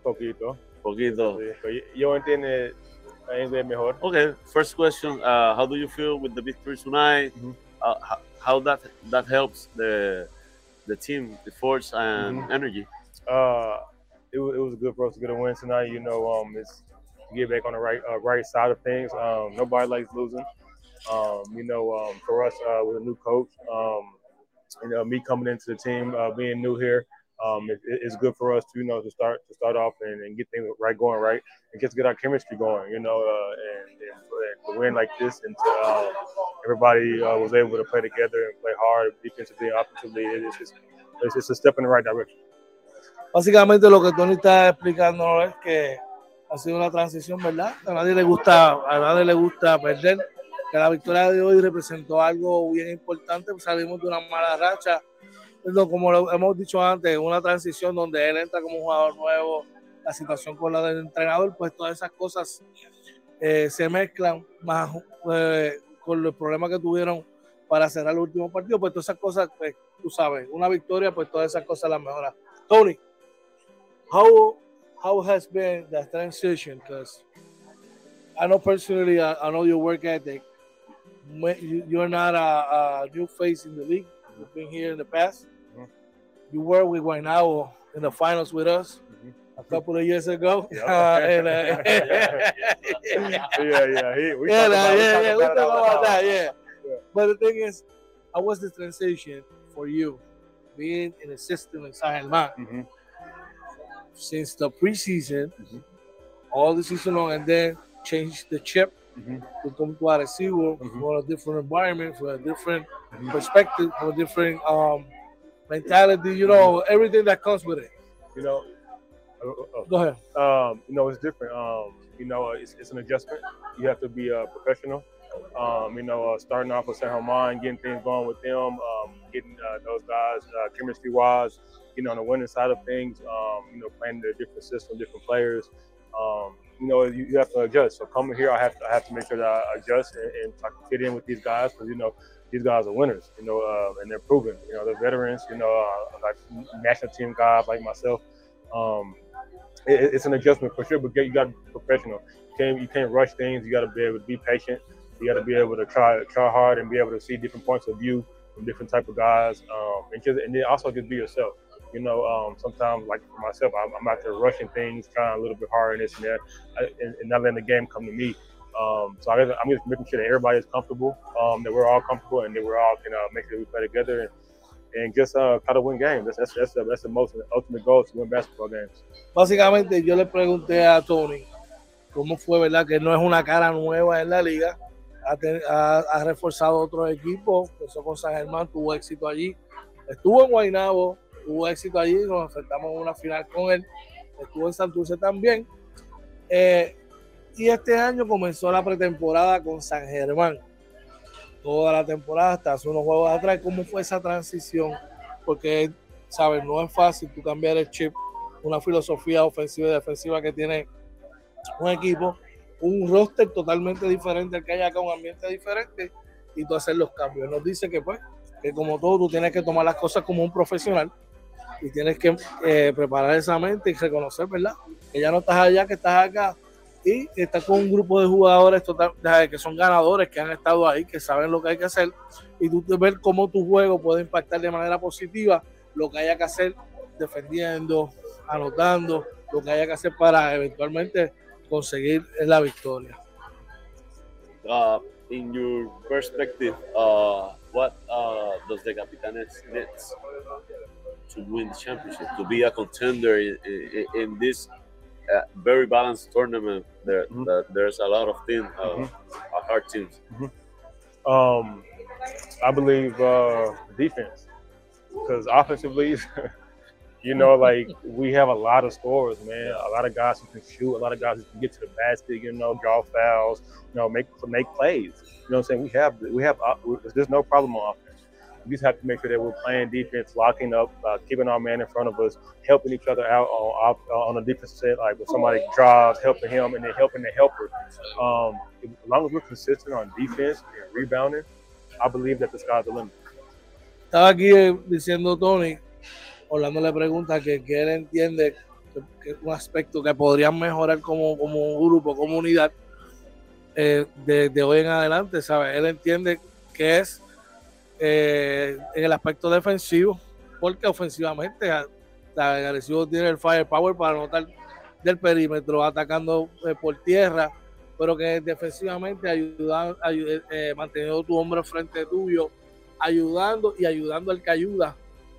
poquito. Poquito. Sí, pero Yo entiendo inglés mejor. Okay, first question. Uh, how do you feel with the victory tonight? Mhm. Uh, how, how that that helps the the team, the force and Mhm. energy? Uh, it, it was a good for us to get a win tonight. You know, um, it's to get back on the right uh, right side of things. Um, nobody likes losing. Um, you know, um, for us uh, with a new coach, um, and uh, me coming into the team, uh, being new here, um, it, it- it's good for us to you know to start to start off and, and get things right going right and just get our chemistry going. You know, uh, and, and, to win like this and to uh, everybody uh, was able to play together and play hard defensively and offensively. It's, it's, it's, it's a step in the right direction. Básicamente lo que Tony está explicando es que ha sido una transición, ¿verdad? A nadie le gusta, a nadie le gusta perder. Que la victoria de hoy representó algo bien importante. Salimos de una mala racha. Como hemos dicho antes, una transición donde él entra como jugador nuevo, la situación con la del entrenador, pues todas esas cosas eh, se mezclan más eh, con los problemas que tuvieron para cerrar el último partido, pues todas esas cosas, pues tú sabes, una victoria, pues todas esas cosas las mejoran. Tony, how how has been that transition? Because I know personally, I, I know your work ethic. You're not a, a new face in the league. You've been here in the past. Mhm. You were with Guaynabo in the finals with us Mhm. a couple of years ago. Yeah. Uh, and, uh, yeah, yeah. He, we yeah, nah, about, yeah, talked yeah, we talk about that, yeah. Yeah. But the thing is, how was the transition for you being in the system in San Germán Mhm. since the preseason, Mhm. all the season long, and then change the chip Mhm. to come to Arecibo Mhm. for a different environment, for a different Mhm. perspective, for a different um, mentality, you know, everything that comes with it. You know, uh, uh, Go ahead. um, you know, it's different. Um, you know, uh, it's, it's an adjustment. You have to be a professional. Um, you know, uh, starting off with San Germán, getting things going with them, um, getting uh, those guys uh, chemistry wise, you know, on the winning side of things, um, you know, playing their different system, different players. You know, you, you have to adjust. So coming here, I have to, I have to make sure that I adjust and, and I fit in with these guys because you know these guys are winners. You know, uh, and they're proven. You know, they're veterans. You know, uh, like national team guys like myself. Um, it, it's an adjustment for sure. But you got to be professional. You can't you can't rush things. You got to be able to be patient. You got to be able to try try hard and be able to see different points of view from different type of guys, um, and just and then also just be yourself. You know, um, sometimes like for myself, I'm, I'm, out there rushing things, trying a little bit harder and this and that, I, and, and, not letting the game come to me. Um, so I, am just making sure that everybody is comfortable, um, that we're all comfortable, and that we're all can uh, make sure we play together and, and just uh, try to win games. That's that's that's, the, that's the most ultimate goal to win basketball games. Básicamente, yo le pregunté a Tony cómo fue, verdad, que no es una cara nueva en la liga. Ha, ha, ha reforzado otros equipos, empezó con San Germán, tuvo éxito allí, estuvo en Guaynabo, tuvo éxito allí, nos enfrentamos en una final con él, estuvo en Santurce también. Eh, y este año comenzó la pretemporada con San Germán. Toda la temporada, hasta hace unos juegos atrás, ¿cómo fue esa transición? Porque, ¿sabes? No es fácil tú cambiar el chip, una filosofía ofensiva y defensiva que tiene un equipo, un roster totalmente diferente al que hay acá, un ambiente diferente, y tú hacer los cambios. Nos dice que pues, que como todo, tú tienes que tomar las cosas como un profesional y tienes que eh, preparar esa mente y reconocer, ¿verdad? Que ya no estás allá, que estás acá y estás con un grupo de jugadores total, que son ganadores, que han estado ahí, que saben lo que hay que hacer y tú ver cómo tu juego puede impactar de manera positiva lo que haya que hacer defendiendo, anotando, lo que haya que hacer para eventualmente conseguir la victoria. Uh, in your perspective, uh, what uh, does the Capitanes need to win the championship, to be a contender in, in, in this uh, very balanced tournament? There, mm-hmm. that there's a lot of teams, uh, mm-hmm. hard teams. Mm-hmm. Um, I believe uh, defense, because offensively. You know, like we have a lot of scorers, man. A lot of guys who can shoot, a lot of guys who can get to the basket, you know, draw fouls, you know, make make plays. You know what I'm saying? We have we have uh, there's no problem on offense. We just have to make sure that we're playing defense, locking up, uh, keeping our man in front of us, helping each other out on on the defensive set, like when somebody drives, helping him, and then helping the helper. Um, as long as we're consistent on defense and rebounding, I believe that the sky's the limit. Estaba aquí diciendo Tony Orlando le pregunta que, que él entiende que, es un aspecto que podrían mejorar como, como grupo, como unidad eh, de, hoy en adelante, ¿sabes? Él entiende que es eh, en el aspecto defensivo, porque ofensivamente agresivo tiene el firepower para anotar del perímetro, atacando eh, por tierra, pero que defensivamente ayuda, manteniendo tu hombre frente tuyo, ayudando y ayudando al que ayuda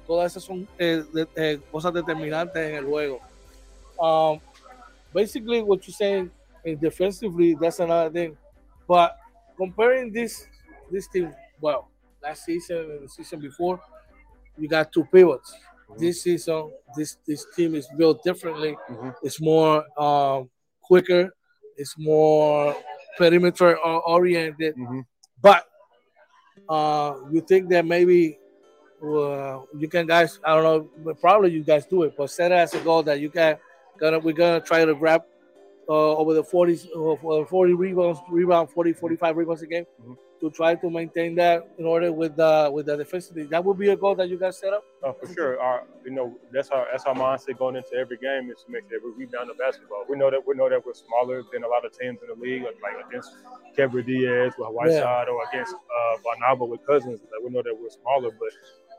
todas esas son eh, eh, cosas determinantes en el juego. Um, basically, what you're saying defensively, that's another thing. But comparing this this team, well, last season and the season before, you got two pivots. Mm-hmm. This season, this this team is built differently. Mm-hmm. It's more um, quicker. It's more perimeter oriented. Mm-hmm. But uh, you think that maybe uh, you can guys, I don't know, probably you guys do it, but set it as a goal that you can gonna we're gonna try to grab uh, over the 40s, uh, 40 rebounds, rebound 40, 45 rebounds a game mm-hmm. To try to maintain that in order with the with the defensively. That would be a goal that you guys set up. Oh, for sure. Our, you know, that's our that's our mindset going into every game is to make sure we rebound the basketball. We know that we know that we're smaller than a lot of teams in the league, like against Kevin Diaz with Whiteside yeah. or against uh, Barnaba with Cousins. Like we know that we're smaller, but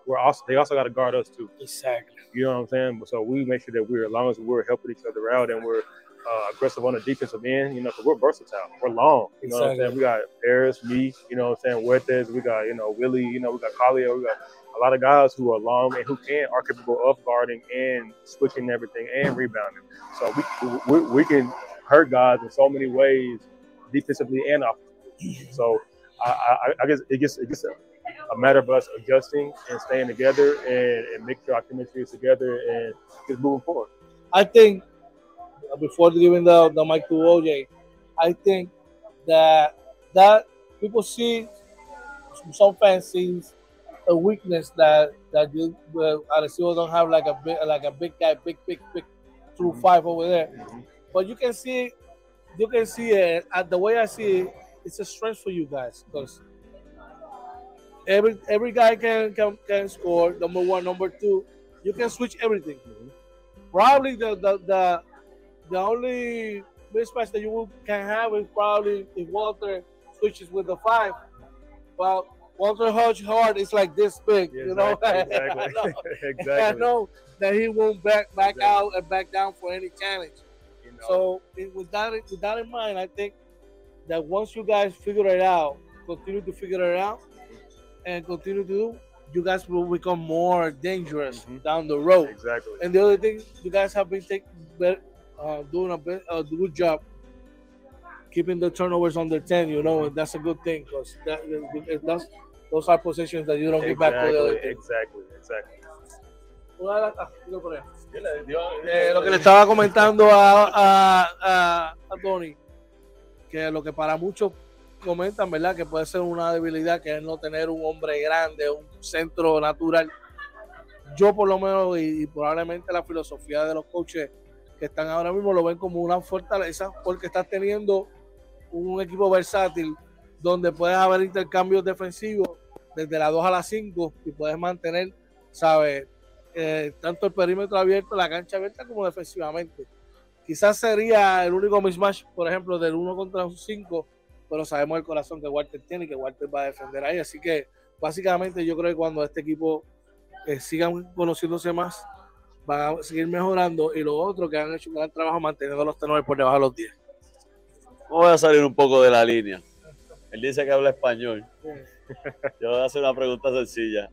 we're also they also got to guard us too. Exactly. You know what I'm saying? So we make sure that we're as long as we're helping each other out and we're uh, aggressive on the defensive end, you know, because we're versatile. We're long. You know exactly. what I'm saying? We got Paris, me, you know what I'm saying, Huertes, we got, you know, Willie, you know, we got Collier, we got a lot of guys who are long and who can are capable of guarding and switching everything and rebounding. So we we, we can hurt guys in so many ways, defensively and offensively. So I, I, I guess it gets it gets a matter of us adjusting and staying together and, and make sure our chemistry is together and just moving forward. I think before giving the, the mic to OJ, I think that that people see some fans see a weakness that that you uh, Arecibo don't have like a big like a big guy, big big big through mm-hmm. five over there. Mm-hmm. But you can see you can see it at the way I see it, it's a strength for you guys because every every guy can, can can score. Number one, number two, you can switch everything. Probably the the the, the only mismatch that you will- can have is probably if Walter switches with the five. Well, Walter Hodge Hard is like this big, you know. Exactly. I know. Exactly. I know that he won't back back Exactly. out and back down for any challenge. You know, So it- with that with that in mind, I think that once you guys figure it out, continue to figure it out, and continue to do, you guys will become more dangerous Mhm. down the road. exactly. And the other thing, you guys have been taking uh, doing a, bit, a good job keeping the turnovers under ten. You know, and that's a good thing because that, that's, those are positions that you don't get back to the other Exactly. team. Exactly. Exactly. Eh, lo que le estaba comentando a, a, a, a Tony, que lo que para muchos comentan, ¿verdad? Que puede ser una debilidad, que es no tener un hombre grande, un centro natural. Yo por lo menos, y, y probablemente la filosofía de los coaches que están ahora mismo lo ven como una fortaleza, porque estás teniendo un equipo versátil donde puedes haber intercambios defensivos desde la 2 a la 5 y puedes mantener, ¿sabes? eh, tanto el perímetro abierto, la cancha abierta como defensivamente. Quizás sería el único mismatch, por ejemplo, del 1 contra un 5, pero sabemos el corazón que Walter tiene y que Walter va a defender ahí. Así que básicamente yo creo que cuando este equipo eh, sigan conociéndose más, van a seguir mejorando y lo otro que han hecho un gran trabajo manteniendo los tenores por debajo de los 10. Voy a salir un poco de la línea. Él dice que habla español. Yo voy a hacer una pregunta sencilla.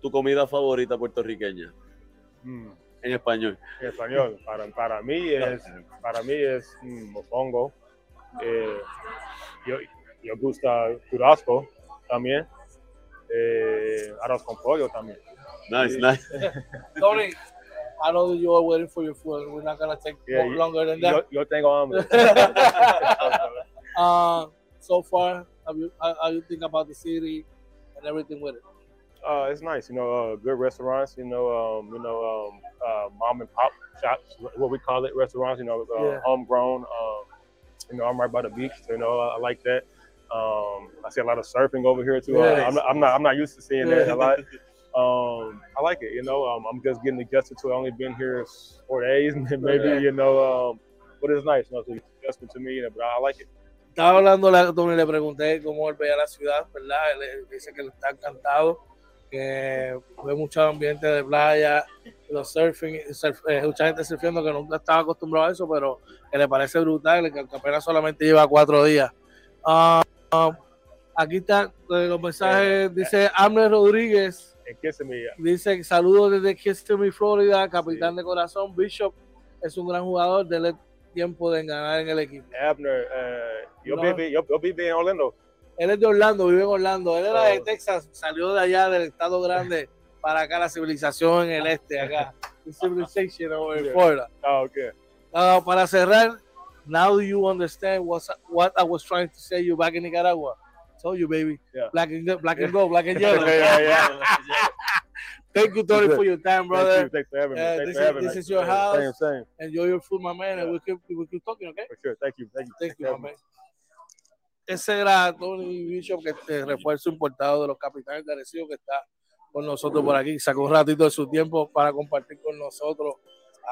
¿Tu comida favorita puertorriqueña? Mm, En español. en español. Para, para mí es, para mí es mm, mofongo. Eh, yo, yo gusta churrasco también. Eh, arroz con pollo también. Nice, nice. Tony, I know that you are waiting for your food. We're not going to take Yeah, more you- longer than Yo, that. yo tengo hambre. Uh, so far, have you, how, how you think about the city and everything with it? uh, it's nice, you know, uh, good restaurants, you know, um, you know, um, uh, mom and pop shops, what we call it, restaurants, you know, uh, Yeah. homegrown. Um, you know, I'm right by the beach, so, you know, I, I like that. Um, I see a lot of surfing over here too. Uh, Yeah. I'm, not, I'm not, I'm not used to seeing that a lot. Um, I like it, you know. Um, I'm just getting adjusted to. it. I only been here four days, maybe, you know. Um, but it's nice, you know, to adjustment to me, you know, but I like it. Estaba hablando a Tony, le pregunté cómo él veía la ciudad, ¿verdad? Él, dice que le está encantado, que ve mucho ambiente de playa, los surfing, surf- eh, mucha gente surfeando que nunca estaba acostumbrado a eso, pero que le parece brutal, que apenas solamente lleva cuatro días. Ah, ah, aquí están eh, los mensajes, dice Amner Rodríguez, And kissing me, dice saludos desde Kissimmee, Florida, capitán de corazón, Bishop es un gran jugador, dele tiempo de ganar en el equipo. Abner, uh, you'll, No. you'll be in Orlando. Él es de Orlando, vive en Orlando. Él era de Oh. Texas, salió de allá del estado grande para acá, la civilización en el este, acá. The civilization over Yeah. Florida. Oh, okay. Ah, para cerrar, now you understand what I was trying to say you back in Nicaragua? Told you, baby. Yeah. Black and black and gold, black and yellow. Yeah, yeah, Thank you, Tony, for your time, Thank brother. you. Thanks for having me. Thanks this for is- having this me. is your house. Same, same. Enjoy your food, my man, and Yeah. we keep, we keep talking, okay? For sure. Thank you. Thank you. Thank Thanks you, my man. Ese era Tony Bishop, que este refuerzo importado de los capitanes de Arecibo, que está con nosotros por aquí. Sacó un ratito de su tiempo para compartir con nosotros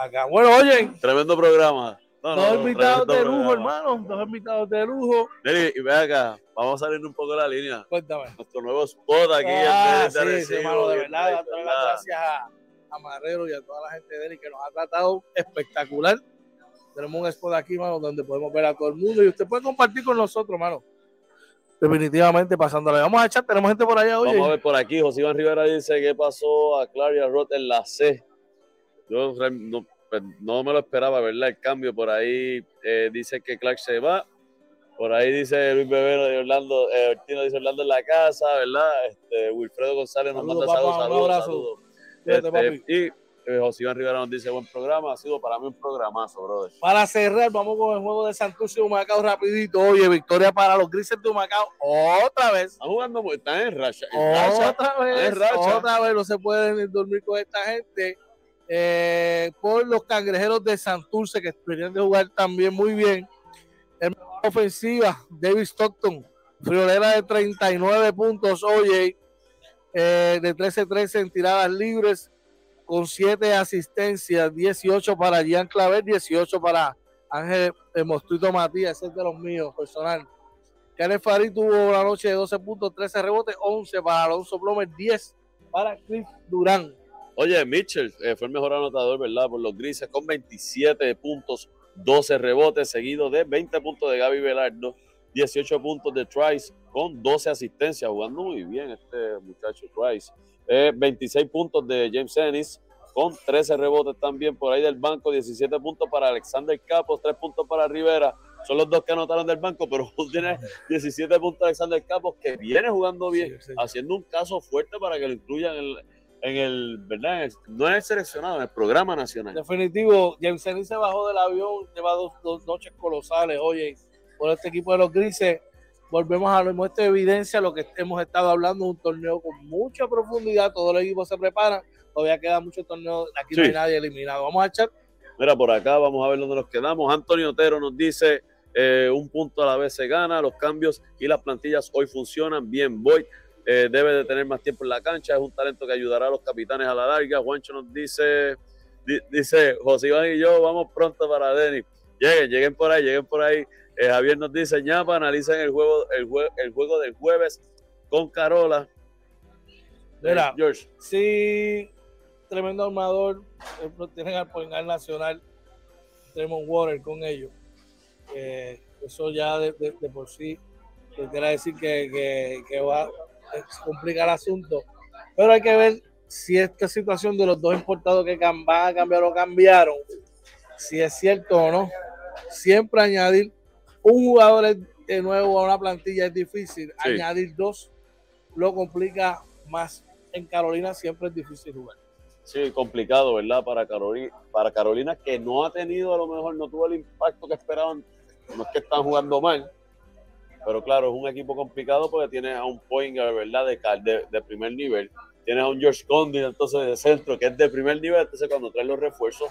acá. Bueno, oye, Tremendo programa. No, dos no, invitados de lujo, hermano. Dos invitados de lujo. Neri, y ve acá, vamos a salir un poco de la línea. Cuéntame. Nuestro nuevo spot aquí Ah, en sí, sí, hermano, de verdad, gracias a, a Marrero y a toda la gente de él que nos ha tratado espectacular. Tenemos un spot aquí, mano, donde podemos ver a todo el mundo y usted puede compartir con nosotros, mano. Definitivamente pasándole. Vamos a echar, tenemos gente por allá, oye. Vamos a ver por aquí. José Iván Rivera dice qué pasó a Claria Roth en la C. Yo no, pues, no me lo esperaba, ¿verdad? El cambio por ahí eh, dice que Clark se va. Por ahí dice Luis Bebero de Orlando, eh, Ortino dice Orlando en la casa, ¿verdad? Este, Wilfredo González nos manda saludos, saludos, saludos. Cuídate, Este, y eh, José Iván Rivera nos dice buen programa, ha sido para mí un programazo, brother. Para cerrar, vamos con el juego de Santurce y Humacao rapidito. Oye, victoria para los grises de Humacao. Otra vez. Están jugando, están en racha. en racha. Otra vez. en racha. Otra vez. No se pueden dormir con esta gente. Eh, por los cangrejeros de Santurce que venían de jugar también muy bien. En ofensiva, David Stockton, friolera de 39 puntos. Oye, eh, de 13-13 en tiradas libres. con 7 asistencias, 18 para Jean Claver, 18 para Ángel el Mostrito Matías, ese es de los míos, personal. Kenneth Farid tuvo una noche de 12 puntos, 13 rebotes, 11 para Alonso Plomer, 10 para Chris Durán. Oye, Mitchell eh, fue el mejor anotador, ¿verdad? Por los grises, con 27 puntos, 12 rebotes, seguido de 20 puntos de Gaby Velardo, 18 puntos de Trice, con 12 asistencias, jugando muy bien este muchacho Trice. 26 puntos de James Ennis, con 13 rebotes también por ahí del banco, 17 puntos para Alexander Capos, 3 puntos para Rivera. Son los dos que anotaron del banco, pero tiene 17 puntos Alexander Capos, que viene jugando bien, haciendo un caso fuerte para que lo incluyan en el, en el ¿verdad? no es seleccionado, en el programa nacional. Definitivo, Ennis se bajó del avión, lleva dos, dos noches colosales, oye, por este equipo de los grises volvemos a lo de evidencia lo que hemos estado hablando, un torneo con mucha profundidad, todos los equipos se preparan, todavía queda mucho torneo, aquí no hay nadie eliminado. Vamos a echar. Mira, por acá vamos a ver dónde nos quedamos. Antonio Otero nos dice, eh, un punto a la vez se gana, los cambios y las plantillas hoy funcionan bien. Voy, eh, debe de tener más tiempo en la cancha, es un talento que ayudará a los capitanes a la larga. Juancho nos dice, dice, José Iván y yo vamos pronto para Denis. Lleguen, lleguen por ahí, lleguen por ahí. Eh, Javier nos dice, ñapa, analicen el juego, el, el juego del jueves con Carola. Mira, George. Sí, tremendo armador. Tienen al Poingal Nacional, Tremont Water con ellos. Eh, eso ya de, por sí quiere decir que, que, va a complicar el asunto. Pero hay que ver si esta situación de los dos importados que van a cambiar o cambiaron, si es cierto o no. Siempre añadir un jugador de nuevo a una plantilla es difícil. Añadir dos lo complica más. En Carolina siempre es difícil jugar. Sí, complicado, ¿verdad? Para Carolina, para Carolina que no ha tenido, a lo mejor no tuvo el impacto que esperaban. No es que están jugando mal, pero claro, es un equipo complicado porque tiene a un Pointer, ¿verdad? De, de, primer nivel. Tienes a un George Condit, entonces de centro, que es de primer nivel. Entonces, cuando traen los refuerzos,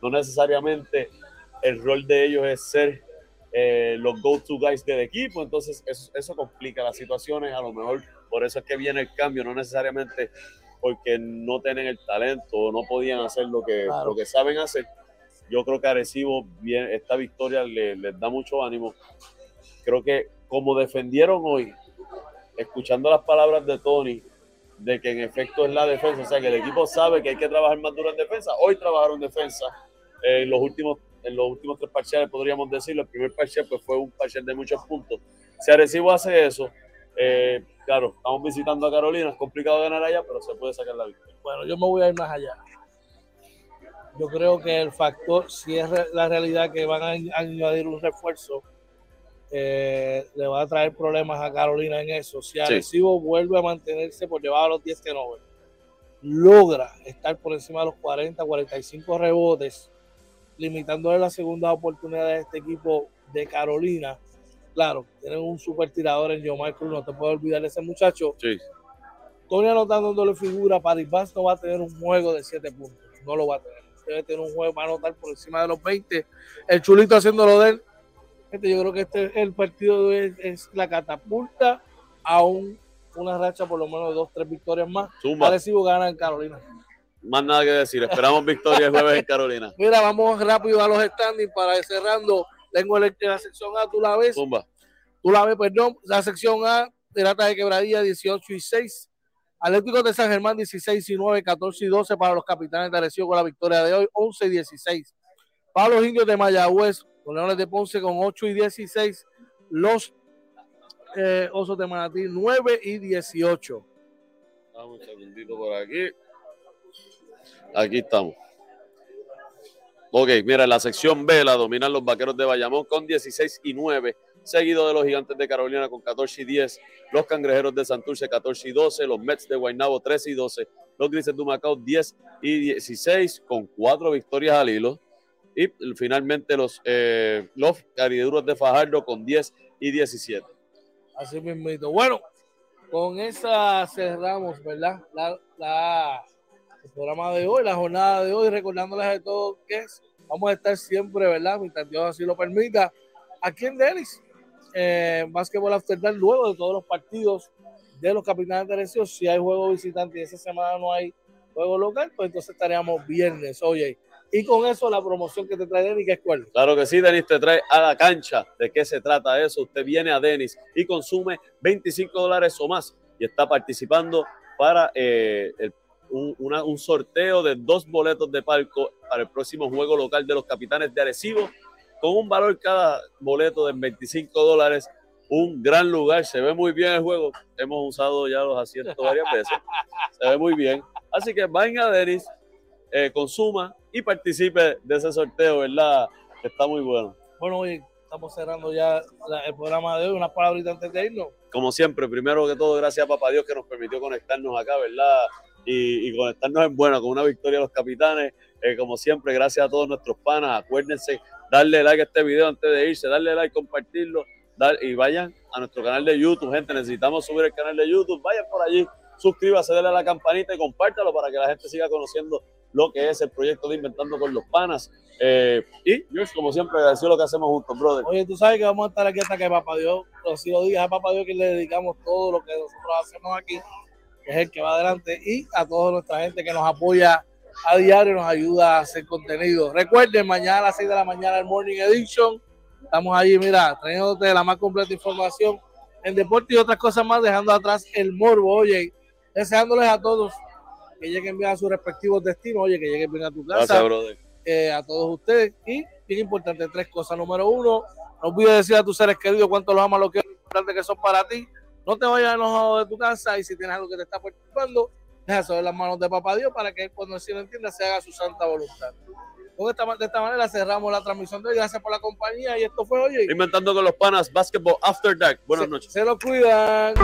no necesariamente el rol de ellos es ser eh, los go-to guys del equipo, entonces eso, complica las situaciones, a lo mejor por eso es que viene el cambio, no necesariamente porque no tienen el talento o no podían hacer lo que, lo que saben hacer. Yo creo que Arecibo bien, esta victoria les, da mucho ánimo. Creo que como defendieron hoy, escuchando las palabras de Tony, de que en efecto es la defensa, o sea que el equipo sabe que hay que trabajar más duro en defensa. Hoy trabajaron defensa en los últimos en los últimos tres parciales, podríamos decirlo. El primer parcial pues, fue un parcial de muchos puntos. Si Arecibo hace eso, eh, claro, estamos visitando a Carolina, es complicado ganar allá, pero se puede sacar la victoria. Bueno, yo me voy a ir más allá. Yo creo que el factor, si es la realidad que van a añadir un refuerzo, eh, le va a traer problemas a Carolina en eso. Si Arecibo vuelve a mantenerse por debajo de los 10 que no logra estar por encima de los 40, 45 rebotes, limitándole la segunda oportunidad de este equipo de Carolina. Claro, tienen un super tirador en Joe Michael, no te puedo olvidar de ese muchacho. Sí. Tony anotándole figura, Paribas no va a tener un juego de 7 puntos, no lo va a tener. Debe tener un juego, va a anotar por encima de los 20. El chulito haciéndolo de él. Yo creo que este el partido es, es la catapulta a una racha por lo menos de dos, tres victorias más. Parecido gana en Carolina más nada que decir. Esperamos victoria el jueves en Carolina. Mira, vamos rápido a los standings para ir cerrando. Tengo la, la sección A, tú la ves. Zumba. Tú la ves, perdón. La sección A, Pirata de Quebradilla 18 y 6. Atlético de San Germán 16 y 9, 14 y 12 para los capitanes de Arecibo con la victoria de hoy, 11 y 16. Para los indios de Mayagüez, con Leones de Ponce con 8 y 16. Los eh, Osos de Manatí 9 y 18. Vamos un segundito por aquí. Aquí estamos. Ok, mira, en la sección B la dominan los vaqueros de Bayamón con 16 y 9, seguido de los gigantes de Carolina con 14 y 10, los cangrejeros de Santurce 14 y 12, los Mets de Guaynabo 13 y 12, los grises de Macao 10 y 16 con cuatro victorias al hilo. Y finalmente los, eh, los cariduros de Fajardo con 10 y 17. Así mismo. Bueno, con esa cerramos, ¿verdad? la el programa de hoy, la jornada de hoy, recordándoles a todos que vamos a estar siempre, ¿verdad? Mientras Dios así lo permita, aquí en Denis, eh, Básquetbol After Dark, luego de todos los partidos de los capitanes de si hay juego visitante y esa semana no hay juego local, pues entonces estaríamos viernes, oye. Y con eso la promoción que te trae Denis, que es cuál? Claro que sí, Denis te trae a la cancha. ¿De qué se trata eso? Usted viene a Denis y consume 25 dólares o más y está participando para eh, un sorteo de dos boletos de palco para el próximo juego local de los capitanes de Arecibo, con un valor cada boleto de 25 dólares. Un gran lugar, se ve muy bien el juego. Hemos usado ya los asientos varias veces. Se ve muy bien. Así que vayan a Denis, eh, consuma y participe de ese sorteo, ¿verdad? Que está muy bueno. Bueno, oye, estamos cerrando ya la- el programa de hoy. Unas palabritas antes de irnos. como siempre, primero que todo, gracias a Papá Dios que nos permitió conectarnos acá, ¿verdad? Y, y conectarnos en buena, con una victoria de los capitanes. Eh, como siempre, gracias a todos nuestros panas. Acuérdense, darle like a este video antes de irse, darle like, compartirlo, dar, y vayan a nuestro canal de YouTube, gente. Necesitamos subir el canal de YouTube. Vayan por allí, suscríbase, denle a la campanita y compártalo para que la gente siga conociendo lo que es el proyecto de Inventando con los Panas. Eh, y, como siempre, agradecido lo que hacemos juntos, brother. Oye, tú sabes que vamos a estar aquí hasta que Papá Dios, Rocío diga a Papá Dios que le dedicamos todo lo que nosotros hacemos aquí, que es el que va adelante, y a toda nuestra gente que nos apoya a diario, nos ayuda a hacer contenido. Recuerden, mañana a las 6 de la mañana el Morning Edition. Estamos ahí, mira, trayéndote la más completa información en deporte y otras cosas más, dejando atrás el morbo. Oye, deseándoles a todos que lleguen bien a sus respectivos destinos, oye, que lleguen bien a tu casa Gracias, brother. eh, a todos ustedes. Y bien importante, tres cosas. Número uno, no olvides decir a tus seres queridos cuánto los amas, lo que importante que son para ti. No te vayas enojado de tu casa y si tienes algo que te está preocupando, deja saber las manos de Papá Dios para que cuando el cielo entienda se haga su santa voluntad. Con esta, de esta manera cerramos la transmisión de hoy. Gracias por la compañía y esto fue oye. Inventando con los Panas, Basketball After Dark. Buenas se, noches. Se lo cuidan.